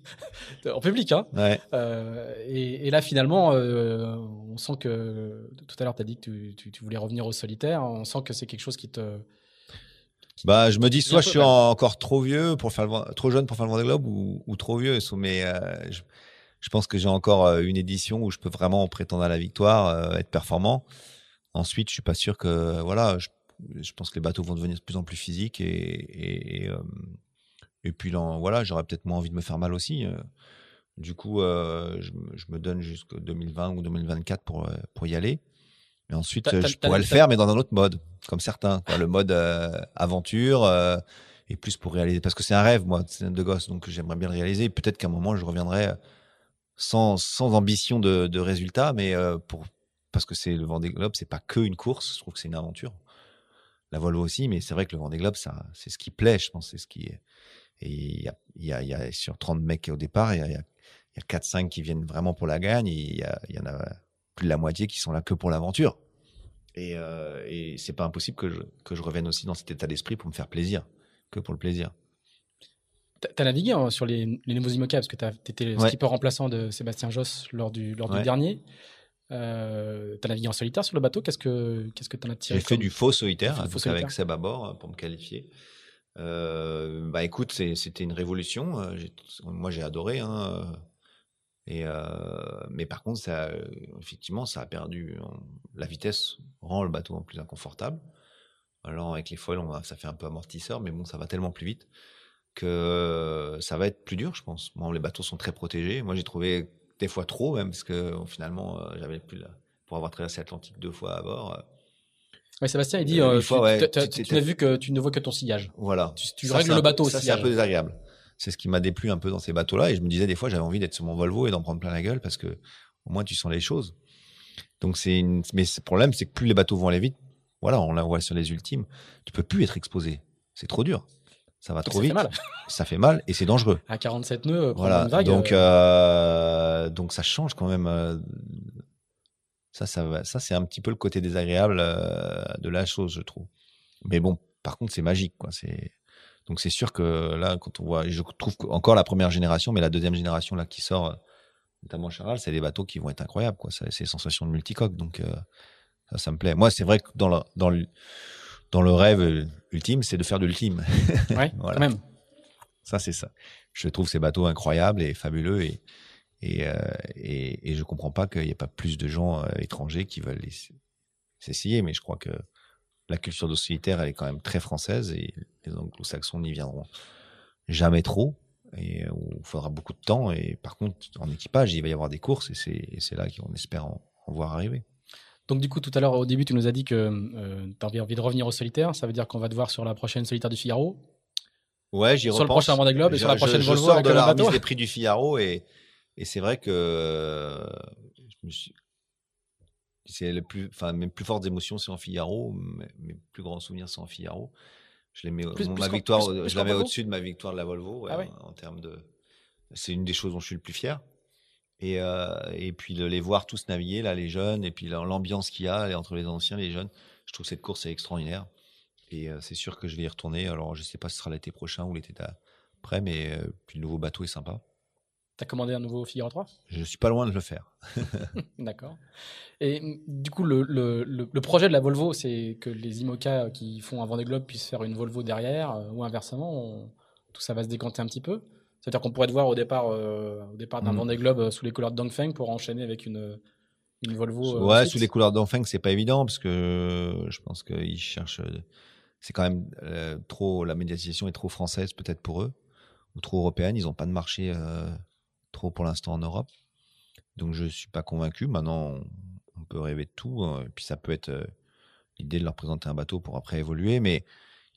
Speaker 1: en public, hein.
Speaker 2: Ouais.
Speaker 1: Euh, et, et, là, finalement, euh, on sent que tout à l'heure, tu as dit que tu, tu, tu, voulais revenir au solitaire. On sent que c'est quelque chose qui te
Speaker 2: bah, je me dis soit je suis encore trop vieux pour faire le, trop jeune pour faire le Vendée Globe ou, ou trop vieux. Mais je, je, pense que j'ai encore une édition où je peux vraiment prétendre à la victoire, être performant. Ensuite, je suis pas sûr que voilà, je, pense que les bateaux vont devenir de plus en plus physiques et et, et, puis voilà, j'aurais peut-être moins envie de me faire mal aussi. Du coup, je, me donne jusqu'en 2020 ou 2024 pour pour y aller. Et ensuite, je pourrais le faire, mais dans un autre mode, comme certains, le mode aventure et plus pour réaliser. Parce que c'est un rêve, moi, de gosse, donc j'aimerais bien le réaliser. Peut-être qu'à un moment, je reviendrai sans, sans ambition de, de résultat, mais pour, parce que c'est le Vendée Globe, c'est pas que une course. Je trouve que c'est une aventure. La Volvo aussi, mais c'est vrai que le Vendée Globe, ça, c'est ce qui plaît, je pense, c'est ce qui est. Et il y a, y, a, y a, sur 30 mecs au départ, il y a, y a 4-5 qui viennent vraiment pour la gagne, il y, y, en a plus de la moitié qui sont là que pour l'aventure. Et, euh, et c'est pas impossible que je, que je revienne aussi dans cet état d'esprit pour me faire plaisir, que pour le plaisir.
Speaker 1: Tu as navigué hein, sur les, les nouveaux IMOCA parce que tu étais le skipper remplaçant de Sébastien Josse lors du, lors du dernier. Euh, as navigué en solitaire sur le bateau. Qu'est-ce que qu'est-ce que t'en as tiré
Speaker 2: J'ai fait du faux solitaire, avec Seb à bord euh, pour me qualifier. Euh, bah écoute, c'était une révolution. Euh, moi, j'ai adoré. Hein, et mais par contre, ça, effectivement, ça a perdu. La vitesse rend le bateau plus inconfortable. Alors avec les foils, on ça fait un peu amortisseur, mais bon, ça va tellement plus vite que ça va être plus dur, je pense. Bon, les bateaux sont très protégés. Moi, j'ai trouvé des fois trop même, parce que finalement, euh, j'avais plus pour avoir traversé l'Atlantique deux fois à bord. Euh,
Speaker 1: oui, Sébastien, il dit, euh, tu, n'as vu que tu ne vois que ton sillage.
Speaker 2: Voilà.
Speaker 1: Tu, règles le bateau
Speaker 2: Ça, c'est un peu désagréable. C'est ce qui m'a déplu un peu dans ces bateaux-là. Et je me disais, des fois, j'avais envie d'être sur mon Volvo et d'en prendre plein la gueule parce que au moins, tu sens les choses. Donc, c'est Mais le problème, c'est que plus les bateaux vont aller vite, voilà, on la voit sur les ultimes, tu peux plus être exposé. c'est trop dur. Ça va trop
Speaker 1: ça fait
Speaker 2: vite.
Speaker 1: mal. [LAUGHS]
Speaker 2: Ça fait mal et c'est dangereux.
Speaker 1: À 47 nœuds, prendre
Speaker 2: Voilà.
Speaker 1: une vague.
Speaker 2: donc,
Speaker 1: euh,
Speaker 2: euh, donc ça change quand même. euh, ça, ça, va- ça c'est un petit peu le côté désagréable euh, de la chose, je trouve. Mais bon, par contre, c'est magique, quoi. C'est donc c'est sûr que là, quand on voit, je trouve encore la première génération, mais la deuxième génération là qui sort, euh, notamment Charal, c'est des bateaux qui vont être incroyables, quoi. C'est des sensations de multicoque, donc euh, ça, ça me plaît. Moi, c'est vrai que dans le dans le dans le rêve euh, ultime, c'est de faire de l'ultime.
Speaker 1: ouais, [LAUGHS]
Speaker 2: voilà.
Speaker 1: quand même.
Speaker 2: Ça, c'est ça. Je trouve ces bateaux incroyables et fabuleux et, et, euh, et, et je comprends pas qu'il n'y ait pas plus de gens euh, étrangers qui veulent s'essayer, mais je crois que la culture de solitaire, elle est quand même très française et les anglo-saxons n'y viendront jamais trop et euh, il faudra beaucoup de temps. Et par contre, en équipage, il va y avoir des courses et c'est, et c'est là qu'on espère en, en voir arriver.
Speaker 1: Donc du coup, tout à l'heure, au début, tu nous as dit que tu avais envie de revenir au solitaire. Ça veut dire qu'on va te voir sur la prochaine solitaire du Figaro?
Speaker 2: Ouais, j'y
Speaker 1: Sur le prochain Vendée Globe et sur la prochaine
Speaker 2: je,
Speaker 1: Volvo
Speaker 2: Je sors
Speaker 1: avec
Speaker 2: de la remise des [LAUGHS] prix du Figaro et, et c'est vrai que euh, suis- c'est le plus, enfin mes plus fortes émotions c'est en Figaro, mes, mes plus grands souvenirs c'est en Figaro. Je les mets,
Speaker 1: Plus-
Speaker 2: mon-
Speaker 1: plus
Speaker 2: ma victoire,
Speaker 1: plus-
Speaker 2: je la mets au-dessus de ma victoire de la Volvo ouais,
Speaker 1: Ah ouais?
Speaker 2: en, en termes de. C'est une des choses dont je suis le plus fier. Et, euh, et puis de les voir tous naviguer là, les jeunes, et puis l'ambiance qu'il y a entre les anciens, les jeunes. Je trouve cette course est extraordinaire. Et euh, c'est sûr que je vais y retourner. Alors, je sais pas si ce sera l'été prochain ou l'été après, mais euh, puis le nouveau bateau est sympa.
Speaker 1: Tu as commandé un nouveau Figaro 3
Speaker 2: Je suis pas loin de le faire. [LAUGHS]
Speaker 1: D'accord. Et mm, du coup, le, le- le- projet de la Volvo, c'est que les IMOCA qui font un Vendée Globe puissent faire une Volvo derrière, ou inversement, on- tout ça va se décanter un petit peu. C'est-à-dire qu'on pourrait te voir au départ, euh, au départ d'un
Speaker 2: Mhm.
Speaker 1: Vendée Globe euh, sous les couleurs de Dongfeng pour enchaîner avec une, une Volvo. euh,
Speaker 2: ouais,
Speaker 1: ensuite.
Speaker 2: sous les couleurs d'Enfeng, c'est pas évident parce que euh, je pense qu'ils cherchent. euh, C'est quand même euh, trop. La médiatisation est trop française peut-être pour eux ou trop européenne. Ils n'ont pas de marché euh, trop pour l'instant en Europe. Donc je suis pas convaincu. Maintenant, on, peut rêver de tout. hein, Et puis ça peut être euh, l'idée de leur présenter un bateau pour après évoluer, mais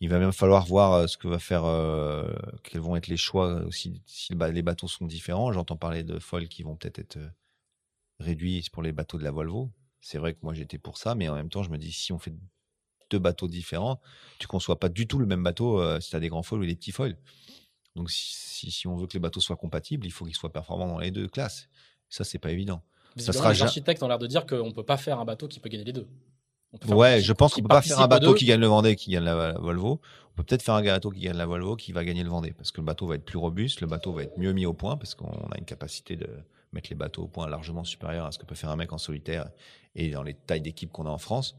Speaker 2: il va même falloir voir euh, ce que va faire, euh, quels vont être les choix aussi si les bateaux sont différents. J'entends parler de foils qui vont peut-être être euh, réduits pour les bateaux de la Volvo. C'est vrai que moi j'étais pour ça, mais en même temps je me dis si on fait deux bateaux différents, tu conçois pas du tout le même bateau euh, si tu as des grands foils ou des petits foils. Donc si, si, si on veut que les bateaux soient compatibles, il faut qu'ils soient performants dans les deux classes. Ça c'est pas évident.
Speaker 1: Visiblement,
Speaker 2: sera
Speaker 1: les architectes ont l'air de dire qu'on ne peut pas faire un bateau qui peut gagner les deux.
Speaker 2: Ouais, je pense qu'on peut pas faire un bateau qui gagne le Vendée, qui gagne la, la Volvo. On peut peut-être faire un bateau qui gagne la Volvo, qui va gagner le Vendée, parce que le bateau va être plus robuste, le bateau va être mieux mis au point, parce qu'on a une capacité de mettre les bateaux au point largement supérieure à ce que peut faire un mec en solitaire et dans les tailles d'équipe qu'on a en France.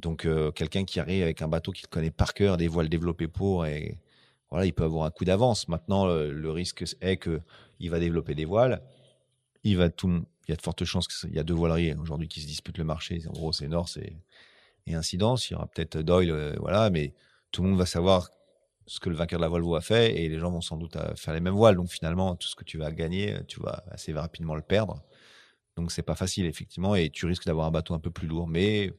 Speaker 2: Donc euh, quelqu'un qui arrive avec un bateau qu'il connaît par cœur, des voiles développées pour, et voilà, il peut avoir un coup d'avance. Maintenant, le, le risque est que il va développer des voiles, il va tout, il y a de fortes chances qu'il y a deux voileries aujourd'hui qui se disputent le marché. En gros, c'est Norse et, et Incidence. Il y aura peut-être Doyle, euh, voilà, mais tout le monde va savoir ce que le vainqueur de la Volvo a fait et les gens vont sans doute euh, faire les mêmes voiles. Donc finalement, tout ce que tu vas gagner, tu vas assez rapidement le perdre. Donc c'est pas facile effectivement et tu risques d'avoir un bateau un peu plus lourd, mais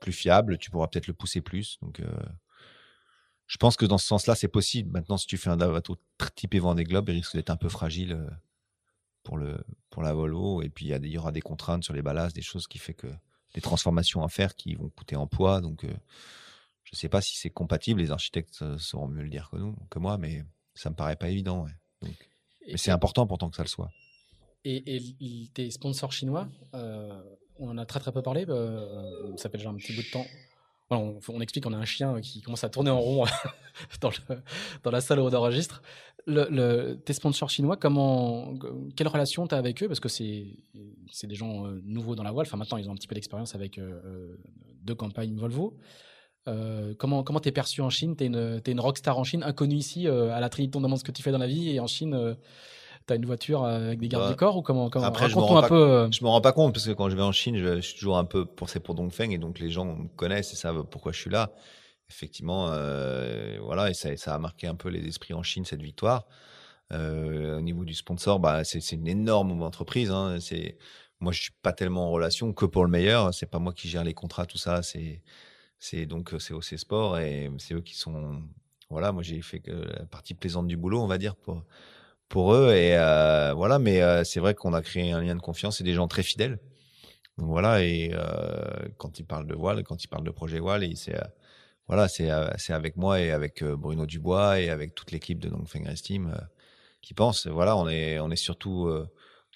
Speaker 2: plus fiable. Tu pourras peut-être le pousser plus. Donc euh, je pense que dans ce sens-là, c'est possible. Maintenant, si tu fais un bateau typé Vendée Globe, il risque d'être un peu fragile euh, pour le pour la Volvo. Et puis il y, y aura des contraintes sur les ballasts, des choses qui fait que des transformations à faire qui vont coûter en poids. Donc euh, je sais pas si c'est compatible. Les architectes euh, sauront mieux le dire que nous, que moi, mais ça me paraît pas évident. ouais. Donc, mais c'est important pourtant que ça le soit.
Speaker 1: Et, et tes sponsors chinois, euh, on en a très très peu parlé. ça fait déjà un petit bout de temps. On, explique qu'on a un chien qui commence à tourner en rond [LAUGHS] dans, la salle où on. Le, tes sponsors chinois, comment, quelle relation tu as avec eux? Parce que c'est des gens euh, nouveaux dans la voile. Enfin, maintenant, ils ont un petit peu d'expérience avec euh, euh, deux campagnes Volvo. Comment t'es perçu en Chine? T'es une, t'es une rockstar en Chine, inconnue ici. à la Trinité, on demande ce que tu fais dans la vie. Et en Chine, t'as une voiture avec des gardes
Speaker 2: Bah,
Speaker 1: du corps ou comment, comment?
Speaker 2: après, je me rends
Speaker 1: un
Speaker 2: pas
Speaker 1: peu. euh,
Speaker 2: Je me rends pas compte parce que quand je vais en Chine, je, je suis toujours un peu pensé pour Dongfeng et donc les gens me connaissent et savent pourquoi je suis là. Effectivement, euh, voilà, et ça, ça a marqué un peu les esprits en Chine cette victoire. Euh, au niveau du sponsor, bah, c'est c'est une énorme entreprise. Hein. C'est moi, je suis pas tellement en relation que pour le meilleur. C'est pas moi qui gère les contrats, tout ça. C'est c'est donc c'est OC Sport et c'est eux qui sont. Voilà, moi j'ai fait la partie plaisante du boulot, on va dire pour pour eux et euh, voilà. Mais euh, c'est vrai qu'on a créé un lien de confiance et des gens très fidèles. Donc voilà, et euh, quand ils parlent de voile, quand ils parlent de projet voile, c'est, voilà, c'est avec moi et avec Bruno Dubois et avec toute l'équipe de Dongfeng Race Team qui pense. Voilà, on est, on est surtout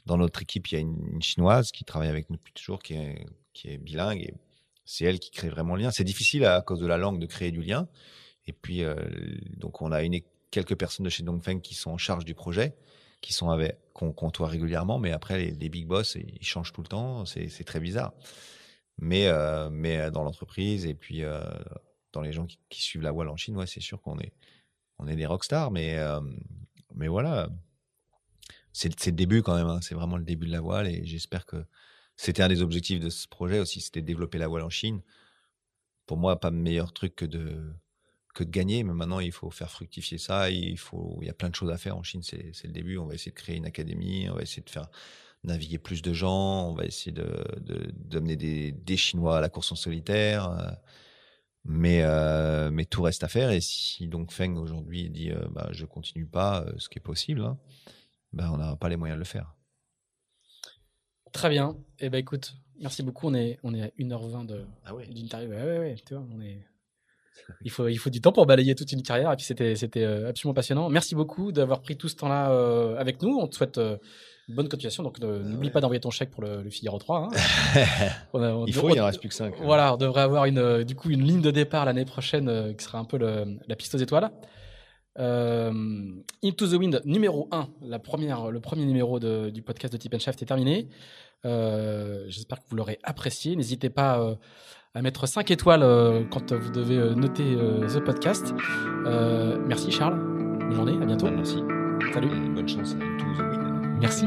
Speaker 2: dans notre équipe. Il y a une, chinoise qui travaille avec nous depuis toujours, qui est, qui est bilingue et c'est elle qui crée vraiment le lien. C'est difficile à, cause de la langue de créer du lien. Et puis, donc, on a une, quelques personnes de chez Dongfeng qui sont en charge du projet, qui sont avec, qu'on côtoie régulièrement, mais après, les, big boss, ils changent tout le temps. C'est très bizarre. Mais, mais dans l'entreprise et puis dans les gens qui, suivent la voile en Chine, c'est sûr qu'on est, des rockstars, mais, euh, mais voilà, c'est le début quand même. Hein. c'est vraiment le début de la voile et j'espère que c'était un des objectifs de ce projet aussi, c'était de développer la voile en Chine. Pour moi, pas meilleur truc que de que de gagner, mais maintenant il faut faire fructifier ça. Il faut, il y a plein de choses à faire en Chine. C'est le début. On va essayer de créer une académie. On va essayer de faire naviguer plus de gens. On va essayer de d'amener des, des Chinois à la course en solitaire. Euh, mais, euh, mais tout reste à faire. Et si donc Feng aujourd'hui dit euh, bah, je continue pas, ce qui est possible, hein, bah, on n'a pas les moyens de le faire.
Speaker 1: Très bien. Et eh ben écoute, merci beaucoup. On est, on est à 1h20 de, ah d'interview. Ouais, ouais, ouais, tu vois, on est... il, faut, il faut du temps pour balayer toute une carrière. Et puis c'était, c'était absolument passionnant. Merci beaucoup d'avoir pris tout ce temps-là avec nous. On te souhaite bonne continuation. Donc, euh, n'oublie pas d'envoyer ton chèque pour le, le Figaro 3. Hein. [LAUGHS]
Speaker 2: il faut, il en reste plus que 5.
Speaker 1: Voilà, on devrait avoir une, euh, du coup une ligne de départ l'année prochaine euh, qui sera un peu la piste aux étoiles. Into the Wind numéro 1, la première, le premier numéro de, du podcast de Tip Shaft est terminé. J'espère que vous l'aurez apprécié. N'hésitez pas à mettre 5 étoiles quand vous devez noter ce podcast. merci Charles, bonne journée, à bientôt.
Speaker 2: Merci.
Speaker 1: Salut.
Speaker 2: bonne chance à the Wind.
Speaker 1: Merci.